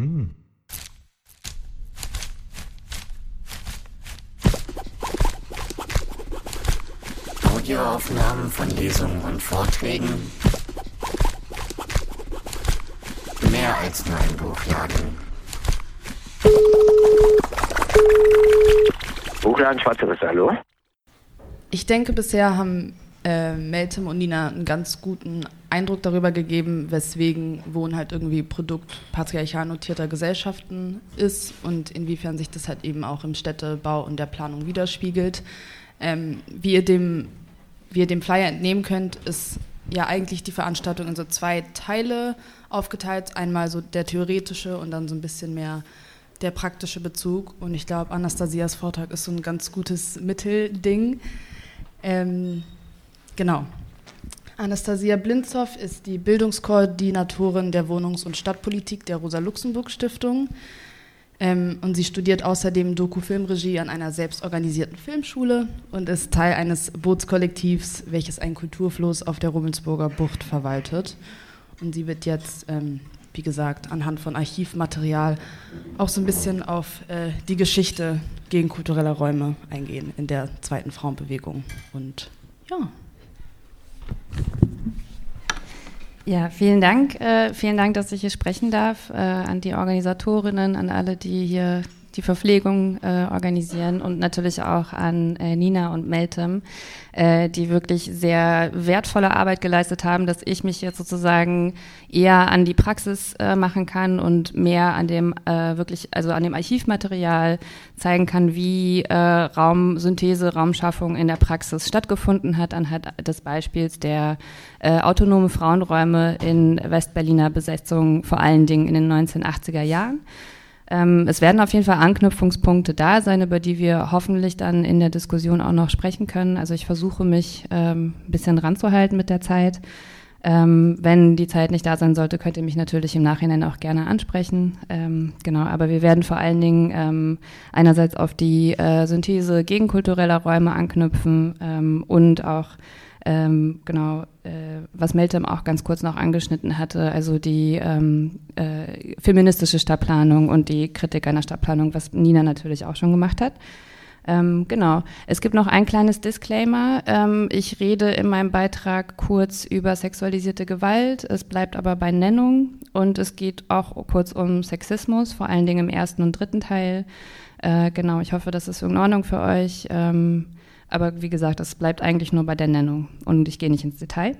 Hm. Audioaufnahmen von Lesungen und Vorträgen. Mehr als nur ein Buchladen. Buchladen Schwarzeres, hallo? Ich denke, bisher haben äh, Meltem und Nina einen ganz guten Eindruck darüber gegeben, weswegen Wohnen halt irgendwie Produkt patriarchal notierter Gesellschaften ist und inwiefern sich das halt eben auch im Städtebau und der Planung widerspiegelt. Ähm, wie, ihr dem, wie ihr dem Flyer entnehmen könnt, ist ja eigentlich die Veranstaltung in so zwei Teile aufgeteilt. Einmal so der theoretische und dann so ein bisschen mehr der praktische Bezug. Und ich glaube, Anastasias Vortrag ist so ein ganz gutes Mittelding. Ähm, genau. Anastasia Blinzow ist die Bildungskoordinatorin der Wohnungs- und Stadtpolitik der Rosa-Luxemburg-Stiftung. Ähm, und sie studiert außerdem Doku-Filmregie an einer selbstorganisierten Filmschule und ist Teil eines Bootskollektivs, welches einen Kulturfluss auf der Rummelsburger Bucht verwaltet. Und sie wird jetzt, ähm, wie gesagt, anhand von Archivmaterial auch so ein bisschen auf äh, die Geschichte gegenkultureller Räume eingehen in der zweiten Frauenbewegung. Und ja. Ja, vielen Dank. Äh, vielen Dank, dass ich hier sprechen darf. Äh, an die Organisatorinnen, an alle, die hier die Verpflegung äh, organisieren und natürlich auch an äh, Nina und Meltem, äh, die wirklich sehr wertvolle Arbeit geleistet haben, dass ich mich jetzt sozusagen eher an die Praxis äh, machen kann und mehr an dem äh, wirklich, also an dem Archivmaterial zeigen kann, wie äh, Raumsynthese, Raumschaffung in der Praxis stattgefunden hat, anhand des Beispiels der äh, autonome Frauenräume in Westberliner Besetzung, vor allen Dingen in den 1980er Jahren. Ähm, es werden auf jeden Fall Anknüpfungspunkte da sein, über die wir hoffentlich dann in der Diskussion auch noch sprechen können. Also ich versuche mich ähm, ein bisschen ranzuhalten mit der Zeit. Ähm, wenn die Zeit nicht da sein sollte, könnt ihr mich natürlich im Nachhinein auch gerne ansprechen. Ähm, genau, aber wir werden vor allen Dingen ähm, einerseits auf die äh, Synthese gegenkultureller Räume anknüpfen ähm, und auch ähm, genau, äh, was Meltem auch ganz kurz noch angeschnitten hatte, also die ähm, äh, feministische Stadtplanung und die Kritik einer Stadtplanung, was Nina natürlich auch schon gemacht hat. Ähm, genau. Es gibt noch ein kleines Disclaimer. Ähm, ich rede in meinem Beitrag kurz über sexualisierte Gewalt. Es bleibt aber bei Nennung und es geht auch kurz um Sexismus, vor allen Dingen im ersten und dritten Teil. Äh, genau. Ich hoffe, das ist in Ordnung für euch. Ähm, aber wie gesagt, es bleibt eigentlich nur bei der Nennung und ich gehe nicht ins Detail.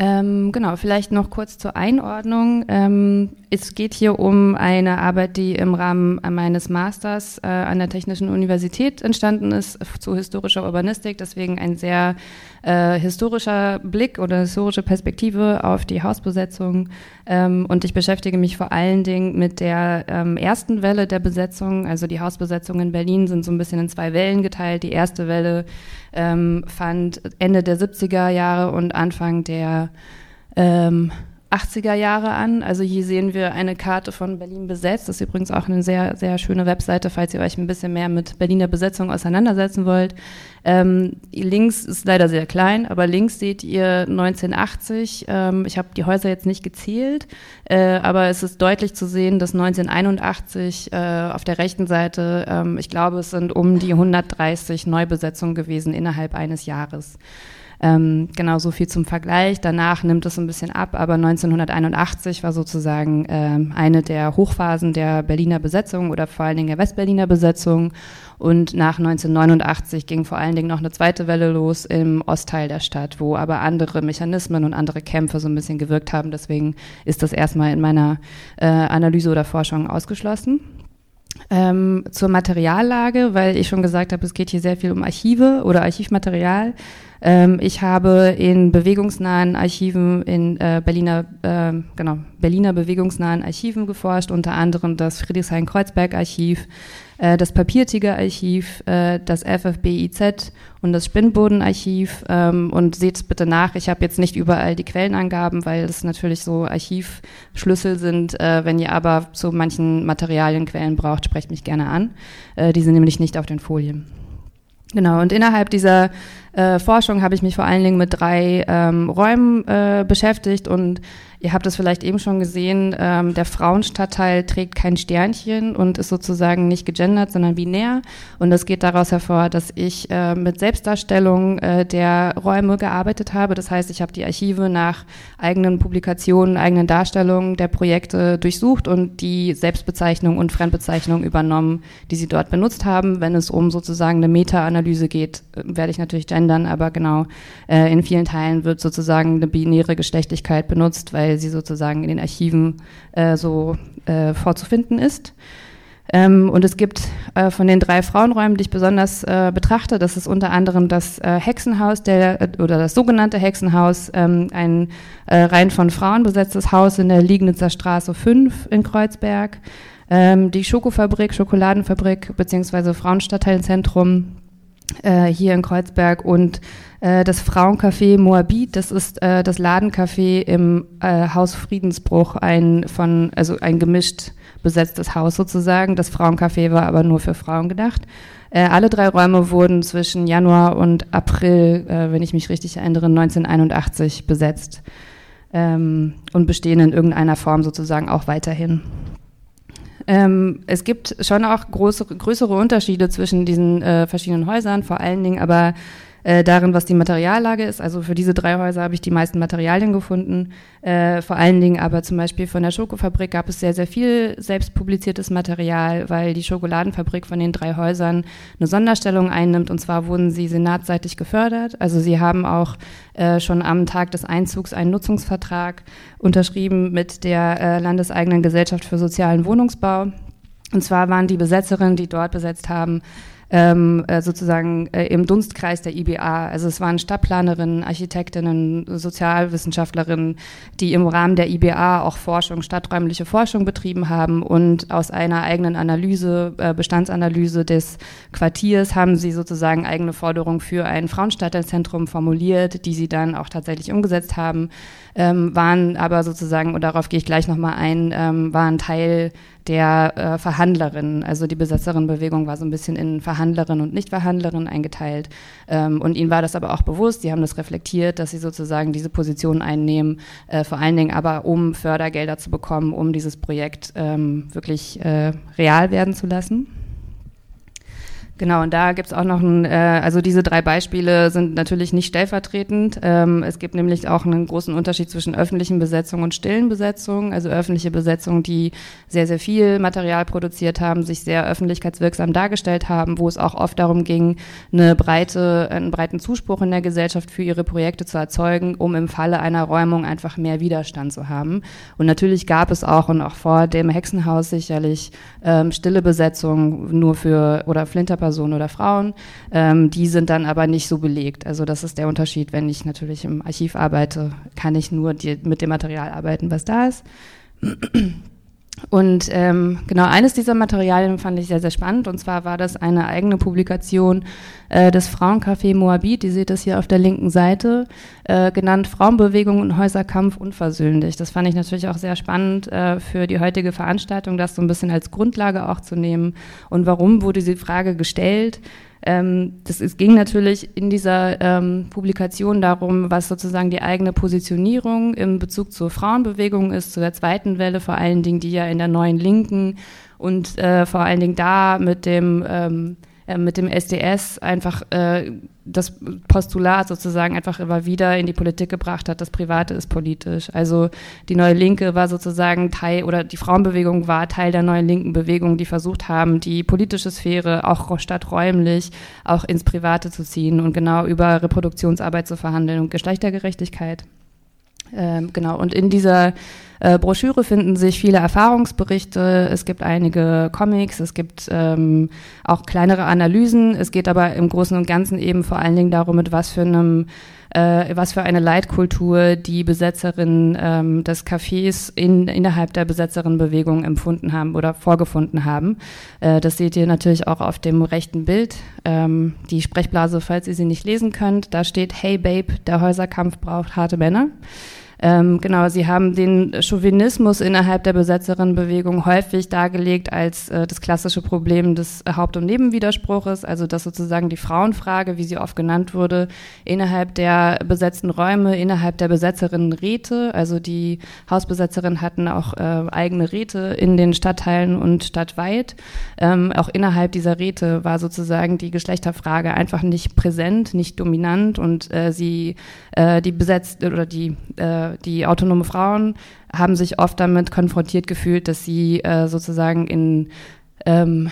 Ähm, genau, vielleicht noch kurz zur Einordnung. Ähm, es geht hier um eine Arbeit, die im Rahmen meines Masters äh, an der Technischen Universität entstanden ist zu historischer Urbanistik. Deswegen ein sehr äh, historischer Blick oder historische Perspektive auf die Hausbesetzung. Ähm, und ich beschäftige mich vor allen Dingen mit der ähm, ersten Welle der Besetzung. Also die Hausbesetzungen in Berlin sind so ein bisschen in zwei Wellen geteilt. Die erste Welle ähm, fand Ende der 70er Jahre und Anfang der ähm, 80er Jahre an. Also hier sehen wir eine Karte von Berlin besetzt. Das ist übrigens auch eine sehr, sehr schöne Webseite, falls ihr euch ein bisschen mehr mit Berliner Besetzung auseinandersetzen wollt. Ähm, links ist leider sehr klein, aber links seht ihr 1980. Ähm, ich habe die Häuser jetzt nicht gezählt, äh, aber es ist deutlich zu sehen, dass 1981 äh, auf der rechten Seite, ähm, ich glaube, es sind um die 130 Neubesetzungen gewesen innerhalb eines Jahres. Ähm, genau so viel zum Vergleich. Danach nimmt es ein bisschen ab, aber 1981 war sozusagen ähm, eine der Hochphasen der Berliner Besetzung oder vor allen Dingen der Westberliner Besetzung. Und nach 1989 ging vor allen Dingen noch eine zweite Welle los im Ostteil der Stadt, wo aber andere Mechanismen und andere Kämpfe so ein bisschen gewirkt haben. Deswegen ist das erstmal in meiner äh, Analyse oder Forschung ausgeschlossen. Ähm, zur Materiallage, weil ich schon gesagt habe, es geht hier sehr viel um Archive oder Archivmaterial. Ähm, ich habe in bewegungsnahen Archiven in äh, Berliner, äh, genau, Berliner bewegungsnahen Archiven geforscht, unter anderem das Friedrichshain-Kreuzberg-Archiv, äh, das Papiertiger-Archiv, äh, das FFBIZ und das Spinnboden-Archiv. Ähm, und seht bitte nach, ich habe jetzt nicht überall die Quellenangaben, weil es natürlich so Archivschlüssel sind. Äh, wenn ihr aber zu manchen Materialien Quellen braucht, sprecht mich gerne an. Äh, die sind nämlich nicht auf den Folien. Genau, und innerhalb dieser äh, Forschung habe ich mich vor allen Dingen mit drei ähm, Räumen äh, beschäftigt und Ihr habt es vielleicht eben schon gesehen, ähm, der Frauenstadtteil trägt kein Sternchen und ist sozusagen nicht gegendert, sondern binär. Und das geht daraus hervor, dass ich äh, mit Selbstdarstellung äh, der Räume gearbeitet habe. Das heißt, ich habe die Archive nach eigenen Publikationen, eigenen Darstellungen der Projekte durchsucht und die Selbstbezeichnung und Fremdbezeichnung übernommen, die sie dort benutzt haben. Wenn es um sozusagen eine Meta-Analyse geht, äh, werde ich natürlich gendern, aber genau, äh, in vielen Teilen wird sozusagen eine binäre Geschlechtlichkeit benutzt, weil weil sie sozusagen in den Archiven äh, so äh, vorzufinden ist. Ähm, und es gibt äh, von den drei Frauenräumen, die ich besonders äh, betrachte, das ist unter anderem das äh, Hexenhaus der, äh, oder das sogenannte Hexenhaus, ähm, ein rein von Frauen besetztes Haus in der Liegnitzer Straße 5 in Kreuzberg, ähm, die Schokofabrik, Schokoladenfabrik beziehungsweise Frauenstadtteilzentrum hier in Kreuzberg und äh, das Frauencafé Moabit, das ist äh, das Ladencafé im äh, Haus Friedensbruch, ein von, also ein gemischt besetztes Haus sozusagen. Das Frauencafé war aber nur für Frauen gedacht. Äh, alle drei Räume wurden zwischen Januar und April, äh, wenn ich mich richtig erinnere, 1981 besetzt ähm, und bestehen in irgendeiner Form sozusagen auch weiterhin. Ähm, es gibt schon auch große, größere Unterschiede zwischen diesen äh, verschiedenen Häusern, vor allen Dingen aber äh, darin, was die Materiallage ist. Also für diese drei Häuser habe ich die meisten Materialien gefunden. Äh, vor allen Dingen aber zum Beispiel von der Schokofabrik gab es sehr, sehr viel selbst publiziertes Material, weil die Schokoladenfabrik von den drei Häusern eine Sonderstellung einnimmt. Und zwar wurden sie senatsseitig gefördert. Also sie haben auch äh, schon am Tag des Einzugs einen Nutzungsvertrag unterschrieben mit der äh, landeseigenen Gesellschaft für sozialen Wohnungsbau. Und zwar waren die Besetzerinnen, die dort besetzt haben, ähm, äh, sozusagen äh, im Dunstkreis der IBA. Also es waren Stadtplanerinnen, Architektinnen, Sozialwissenschaftlerinnen, die im Rahmen der IBA auch Forschung, stadträumliche Forschung betrieben haben und aus einer eigenen Analyse, äh, Bestandsanalyse des Quartiers haben sie sozusagen eigene Forderungen für ein Frauenstadtteilzentrum formuliert, die sie dann auch tatsächlich umgesetzt haben, ähm, waren aber sozusagen, und darauf gehe ich gleich nochmal ein, ähm, waren Teil der äh, Verhandlerin. Also die Besetzerinnenbewegung war so ein bisschen in Verhandlerin und Nichtverhandlerin eingeteilt. Ähm, und ihnen war das aber auch bewusst, sie haben das reflektiert, dass sie sozusagen diese Position einnehmen, äh, vor allen Dingen aber um Fördergelder zu bekommen, um dieses Projekt ähm, wirklich äh, real werden zu lassen. Genau, und da gibt es auch noch ein, äh, also diese drei Beispiele sind natürlich nicht stellvertretend. Ähm, es gibt nämlich auch einen großen Unterschied zwischen öffentlichen Besetzungen und stillen Besetzungen. Also öffentliche Besetzungen, die sehr, sehr viel Material produziert haben, sich sehr öffentlichkeitswirksam dargestellt haben, wo es auch oft darum ging, eine breite, einen breiten Zuspruch in der Gesellschaft für ihre Projekte zu erzeugen, um im Falle einer Räumung einfach mehr Widerstand zu haben. Und natürlich gab es auch und auch vor dem Hexenhaus sicherlich ähm, stille Besetzungen nur für oder Flinterpersonen Personen oder Frauen. Ähm, die sind dann aber nicht so belegt. Also das ist der Unterschied. Wenn ich natürlich im Archiv arbeite, kann ich nur die, mit dem Material arbeiten, was da ist. Und ähm, genau eines dieser Materialien fand ich sehr, sehr spannend. Und zwar war das eine eigene Publikation äh, des Frauencafé Moabit. Ihr seht das hier auf der linken Seite, äh, genannt Frauenbewegung und Häuserkampf unversöhnlich. Das fand ich natürlich auch sehr spannend äh, für die heutige Veranstaltung, das so ein bisschen als Grundlage auch zu nehmen. Und warum wurde diese Frage gestellt? Ähm, das, es ging natürlich in dieser ähm, Publikation darum, was sozusagen die eigene Positionierung im Bezug zur Frauenbewegung ist, zu der zweiten Welle vor allen Dingen, die ja in der neuen Linken und äh, vor allen Dingen da mit dem ähm, äh, mit dem SDS einfach äh, das Postulat sozusagen einfach immer wieder in die Politik gebracht hat, das Private ist politisch. Also die Neue Linke war sozusagen Teil oder die Frauenbewegung war Teil der Neuen Linken Bewegung, die versucht haben, die politische Sphäre auch stadträumlich auch ins Private zu ziehen und genau über Reproduktionsarbeit zu verhandeln und Geschlechtergerechtigkeit. Ähm, genau, und in dieser äh, Broschüre finden sich viele Erfahrungsberichte, es gibt einige Comics, es gibt ähm, auch kleinere Analysen. Es geht aber im Großen und Ganzen eben vor allen Dingen darum, mit was für einem äh, was für eine Leitkultur die Besetzerinnen ähm, des Cafés in, innerhalb der Besetzerinnenbewegung empfunden haben oder vorgefunden haben. Äh, das seht ihr natürlich auch auf dem rechten Bild. Ähm, die Sprechblase, falls ihr sie nicht lesen könnt, da steht Hey Babe, der Häuserkampf braucht harte Männer. Ähm, genau, sie haben den Chauvinismus innerhalb der Besetzerinnenbewegung häufig dargelegt als äh, das klassische Problem des Haupt- und Nebenwiderspruches, also dass sozusagen die Frauenfrage, wie sie oft genannt wurde, innerhalb der besetzten Räume, innerhalb der Besetzerinnenräte, also die Hausbesetzerinnen hatten auch äh, eigene Räte in den Stadtteilen und stadtweit. Ähm, auch innerhalb dieser Räte war sozusagen die Geschlechterfrage einfach nicht präsent, nicht dominant und äh, sie, äh, die besetzt oder die äh, die autonome Frauen haben sich oft damit konfrontiert gefühlt, dass sie äh, sozusagen in ähm,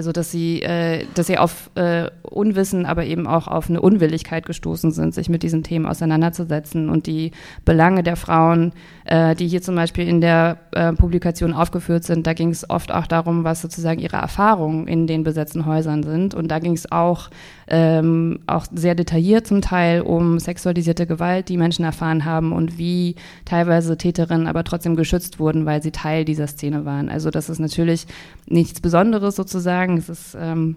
also dass sie, äh, dass sie auf äh, Unwissen, aber eben auch auf eine Unwilligkeit gestoßen sind, sich mit diesen Themen auseinanderzusetzen. Und die Belange der Frauen, äh, die hier zum Beispiel in der äh, Publikation aufgeführt sind, da ging es oft auch darum, was sozusagen ihre Erfahrungen in den besetzten Häusern sind. Und da ging es auch ähm, auch sehr detailliert zum Teil um sexualisierte Gewalt, die Menschen erfahren haben und wie teilweise Täterinnen aber trotzdem geschützt wurden, weil sie Teil dieser Szene waren. Also das ist natürlich nichts Besonderes sozusagen. Es ist ähm,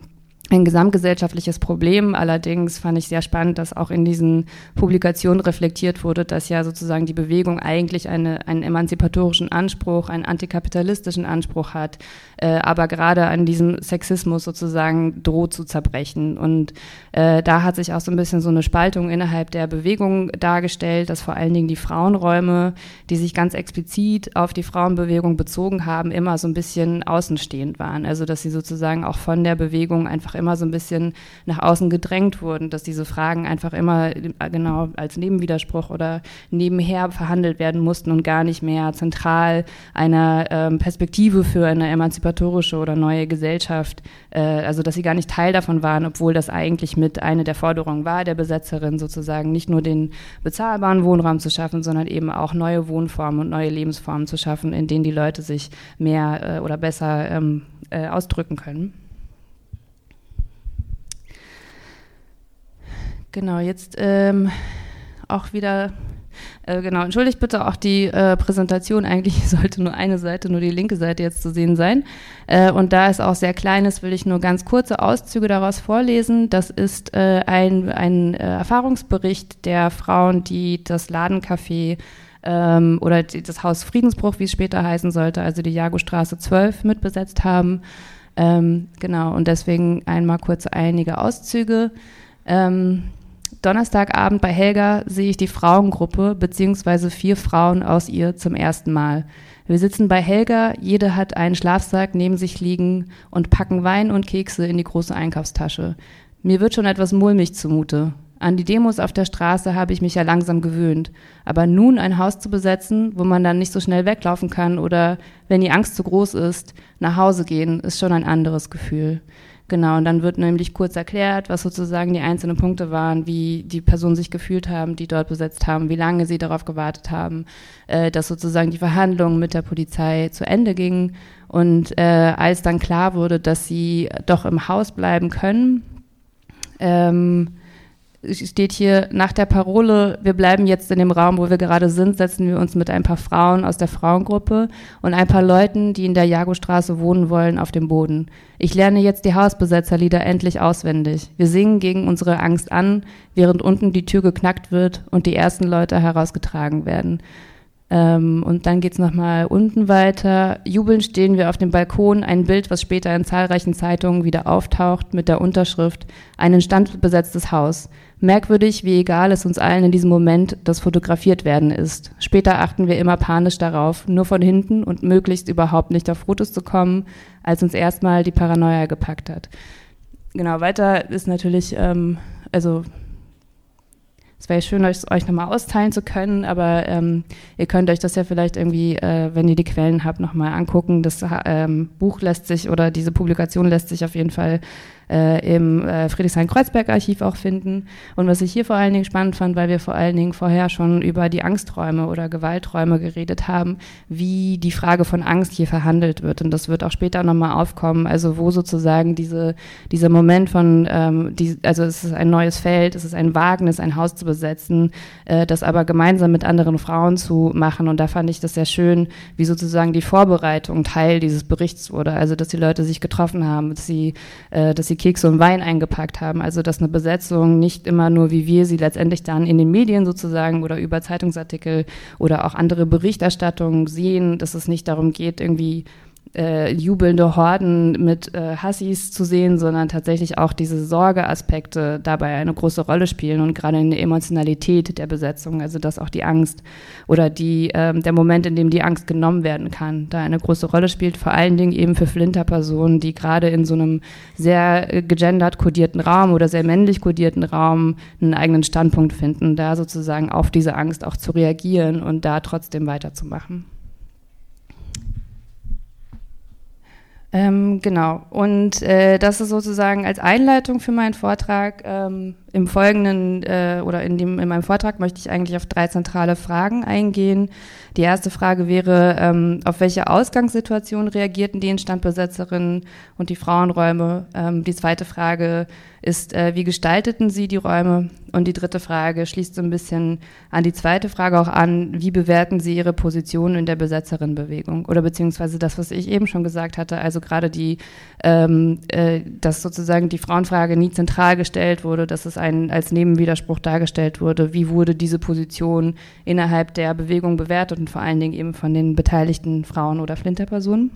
ein gesamtgesellschaftliches Problem. Allerdings fand ich sehr spannend, dass auch in diesen Publikationen reflektiert wurde, dass ja sozusagen die Bewegung eigentlich eine, einen emanzipatorischen Anspruch, einen antikapitalistischen Anspruch hat, äh, aber gerade an diesem Sexismus sozusagen droht zu zerbrechen. Und äh, da hat sich auch so ein bisschen so eine Spaltung innerhalb der Bewegung dargestellt, dass vor allen Dingen die Frauenräume, die sich ganz explizit auf die Frauenbewegung bezogen haben, immer so ein bisschen außenstehend waren. Also dass sie sozusagen auch von der Bewegung einfach immer so ein bisschen nach außen gedrängt wurden, dass diese Fragen einfach immer äh, genau als Nebenwiderspruch oder nebenher verhandelt werden mussten und gar nicht mehr zentral einer ähm, Perspektive für eine emanzipatorische oder neue Gesellschaft, äh, also dass sie gar nicht Teil davon waren, obwohl das eigentlich mit eine der Forderungen war der Besetzerin sozusagen nicht nur den bezahlbaren Wohnraum zu schaffen, sondern eben auch neue Wohnformen und neue Lebensformen zu schaffen, in denen die Leute sich mehr äh, oder besser ähm, äh, ausdrücken können. Genau, jetzt ähm, auch wieder, äh, genau, entschuldigt bitte auch die äh, Präsentation. Eigentlich sollte nur eine Seite, nur die linke Seite jetzt zu sehen sein. Äh, und da es auch sehr klein ist, will ich nur ganz kurze Auszüge daraus vorlesen. Das ist äh, ein, ein äh, Erfahrungsbericht der Frauen, die das Ladencafé ähm, oder die, das Haus Friedensbruch, wie es später heißen sollte, also die Jagostraße 12 mitbesetzt haben. Ähm, genau, und deswegen einmal kurz einige Auszüge. Ähm, Donnerstagabend bei Helga sehe ich die Frauengruppe beziehungsweise vier Frauen aus ihr zum ersten Mal. Wir sitzen bei Helga, jede hat einen Schlafsack neben sich liegen und packen Wein und Kekse in die große Einkaufstasche. Mir wird schon etwas mulmig zumute. An die Demos auf der Straße habe ich mich ja langsam gewöhnt. Aber nun ein Haus zu besetzen, wo man dann nicht so schnell weglaufen kann oder, wenn die Angst zu groß ist, nach Hause gehen, ist schon ein anderes Gefühl. Genau, und dann wird nämlich kurz erklärt, was sozusagen die einzelnen Punkte waren, wie die Personen sich gefühlt haben, die dort besetzt haben, wie lange sie darauf gewartet haben, äh, dass sozusagen die Verhandlungen mit der Polizei zu Ende gingen. Und äh, als dann klar wurde, dass sie doch im Haus bleiben können, ähm, steht hier nach der Parole, wir bleiben jetzt in dem Raum, wo wir gerade sind, setzen wir uns mit ein paar Frauen aus der Frauengruppe und ein paar Leuten, die in der Jagostraße wohnen wollen, auf dem Boden. Ich lerne jetzt die Hausbesetzerlieder endlich auswendig. Wir singen gegen unsere Angst an, während unten die Tür geknackt wird und die ersten Leute herausgetragen werden. Ähm, und dann geht's nochmal unten weiter. Jubelnd stehen wir auf dem Balkon, ein Bild, was später in zahlreichen Zeitungen wieder auftaucht, mit der Unterschrift Ein standbesetztes Haus. Merkwürdig, wie egal es uns allen in diesem Moment das fotografiert werden ist. Später achten wir immer panisch darauf, nur von hinten und möglichst überhaupt nicht auf Fotos zu kommen, als uns erstmal die Paranoia gepackt hat. Genau, weiter ist natürlich, ähm, also es wäre schön, euch, euch nochmal austeilen zu können, aber ähm, ihr könnt euch das ja vielleicht irgendwie, äh, wenn ihr die Quellen habt, nochmal angucken. Das ähm, Buch lässt sich oder diese Publikation lässt sich auf jeden Fall äh, im äh, Friedrichshain-Kreuzberg-Archiv auch finden. Und was ich hier vor allen Dingen spannend fand, weil wir vor allen Dingen vorher schon über die Angsträume oder Gewalträume geredet haben, wie die Frage von Angst hier verhandelt wird. Und das wird auch später nochmal aufkommen, also wo sozusagen diese, dieser Moment von, ähm, die, also es ist ein neues Feld, es ist ein Wagnis, ein Haus zu besetzen, äh, das aber gemeinsam mit anderen Frauen zu machen. Und da fand ich das sehr schön, wie sozusagen die Vorbereitung Teil dieses Berichts wurde. Also dass die Leute sich getroffen haben, dass sie, äh, dass sie sie Kekse und Wein eingepackt haben. Also dass eine Besetzung nicht immer nur, wie wir sie letztendlich dann in den Medien sozusagen oder über Zeitungsartikel oder auch andere Berichterstattungen sehen, dass es nicht darum geht, irgendwie äh, jubelnde Horden mit äh, Hassis zu sehen, sondern tatsächlich auch diese Sorgeaspekte dabei eine große Rolle spielen und gerade in der Emotionalität der Besetzung, also dass auch die Angst oder die, ähm, der Moment, in dem die Angst genommen werden kann, da eine große Rolle spielt, vor allen Dingen eben für Flinterpersonen, die gerade in so einem sehr äh, gegendert kodierten Raum oder sehr männlich kodierten Raum einen eigenen Standpunkt finden, da sozusagen auf diese Angst auch zu reagieren und da trotzdem weiterzumachen. Ähm, genau. Und äh, das ist sozusagen als Einleitung für meinen Vortrag. Ähm, Im Folgenden äh, oder in, dem, in meinem Vortrag möchte ich eigentlich auf drei zentrale Fragen eingehen. Die erste Frage wäre, ähm, auf welche Ausgangssituation reagierten die Instandbesetzerinnen und die Frauenräume? Ähm, die zweite Frage ist, äh, wie gestalteten sie die Räume? Und die dritte Frage schließt so ein bisschen an die zweite Frage auch an, wie bewerten sie ihre Position in der Besetzerinnenbewegung? Oder beziehungsweise das, was ich eben schon gesagt hatte, also gerade die, ähm, äh, dass sozusagen die Frauenfrage nie zentral gestellt wurde, dass es ein, als Nebenwiderspruch dargestellt wurde, wie wurde diese Position innerhalb der Bewegung bewertet und vor allen Dingen eben von den beteiligten Frauen oder Flinterpersonen.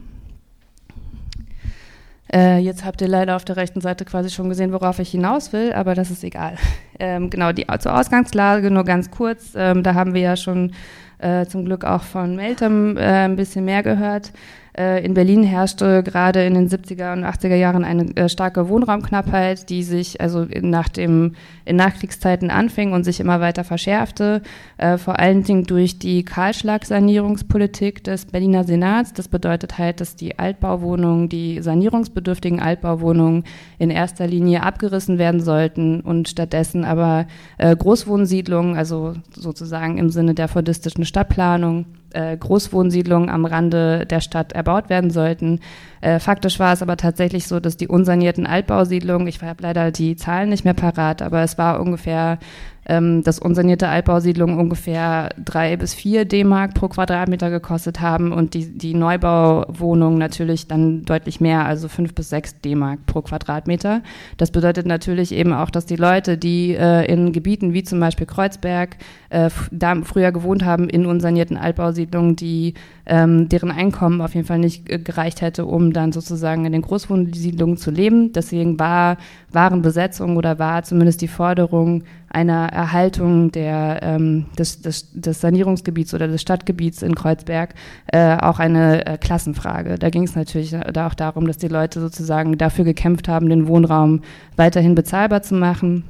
Äh, jetzt habt ihr leider auf der rechten Seite quasi schon gesehen, worauf ich hinaus will, aber das ist egal. Ähm, genau, die zur Ausgangslage nur ganz kurz. Ähm, da haben wir ja schon äh, zum Glück auch von Meltem äh, ein bisschen mehr gehört. Äh, in Berlin herrschte gerade in den 70er und 80er Jahren eine äh, starke Wohnraumknappheit, die sich also nach dem, in Nachkriegszeiten anfing und sich immer weiter verschärfte, äh, vor allen Dingen durch die Kahlschlagsanierungspolitik des Berliner Senats. Das bedeutet halt, dass die Altbauwohnungen, die sanierungsbedürftigen Altbauwohnungen in erster Linie abgerissen werden sollten und stattdessen aber Großwohnsiedlungen, also sozusagen im Sinne der fordistischen Stadtplanung, äh, Großwohnsiedlungen am Rande der Stadt erbaut werden sollten. Äh, faktisch war es aber tatsächlich so, dass die unsanierten Altbausiedlungen, ich habe leider die Zahlen nicht mehr parat, aber es war ungefähr ähm, dass unsanierte Altbausiedlungen ungefähr drei bis vier D-Mark pro Quadratmeter gekostet haben und die, die Neubauwohnungen natürlich dann deutlich mehr, also fünf bis sechs D-Mark pro Quadratmeter. Das bedeutet natürlich eben auch, dass die Leute, die äh, in Gebieten wie zum Beispiel Kreuzberg äh, da früher gewohnt haben, in unsanierten Altbausiedlungen, die ähm, deren Einkommen auf jeden Fall nicht gereicht hätte, um dann sozusagen in den Großwohnsiedlungen zu leben. Deswegen war, waren Besetzungen oder war zumindest die Forderung einer Erhaltung der, ähm, des, des, des Sanierungsgebiets oder des Stadtgebiets in Kreuzberg äh, auch eine äh, Klassenfrage. Da ging es natürlich da auch darum, dass die Leute sozusagen dafür gekämpft haben, den Wohnraum weiterhin bezahlbar zu machen.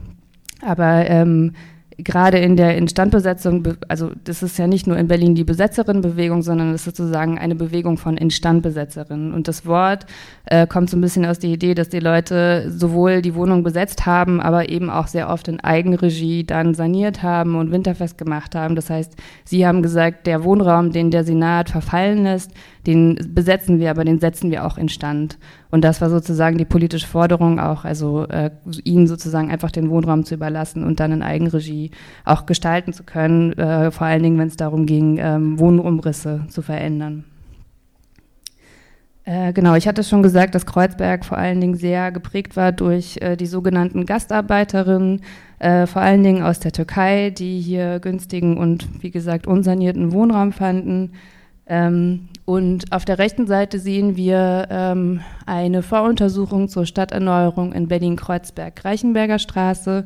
Aber ähm, gerade in der Instandbesetzung, also das ist ja nicht nur in Berlin die Besetzerinnenbewegung, sondern es ist sozusagen eine Bewegung von Instandbesetzerinnen. Und das Wort äh, kommt so ein bisschen aus der Idee, dass die Leute sowohl die Wohnung besetzt haben, aber eben auch sehr oft in Eigenregie dann saniert haben und winterfest gemacht haben. Das heißt, sie haben gesagt, der Wohnraum, den der Senat verfallen lässt, den besetzen wir, aber den setzen wir auch instand. Und das war sozusagen die politische Forderung auch, also äh, ihnen sozusagen einfach den Wohnraum zu überlassen und dann in Eigenregie auch gestalten zu können, äh, vor allen Dingen, wenn es darum ging, ähm, Wohnumrisse zu verändern. Äh, genau, ich hatte schon gesagt, dass Kreuzberg vor allen Dingen sehr geprägt war durch äh, die sogenannten Gastarbeiterinnen, äh, vor allen Dingen aus der Türkei, die hier günstigen und wie gesagt unsanierten Wohnraum fanden. Ähm, und auf der rechten Seite sehen wir ähm, eine Voruntersuchung zur Stadterneuerung in Berlin-Kreuzberg-Reichenberger Straße.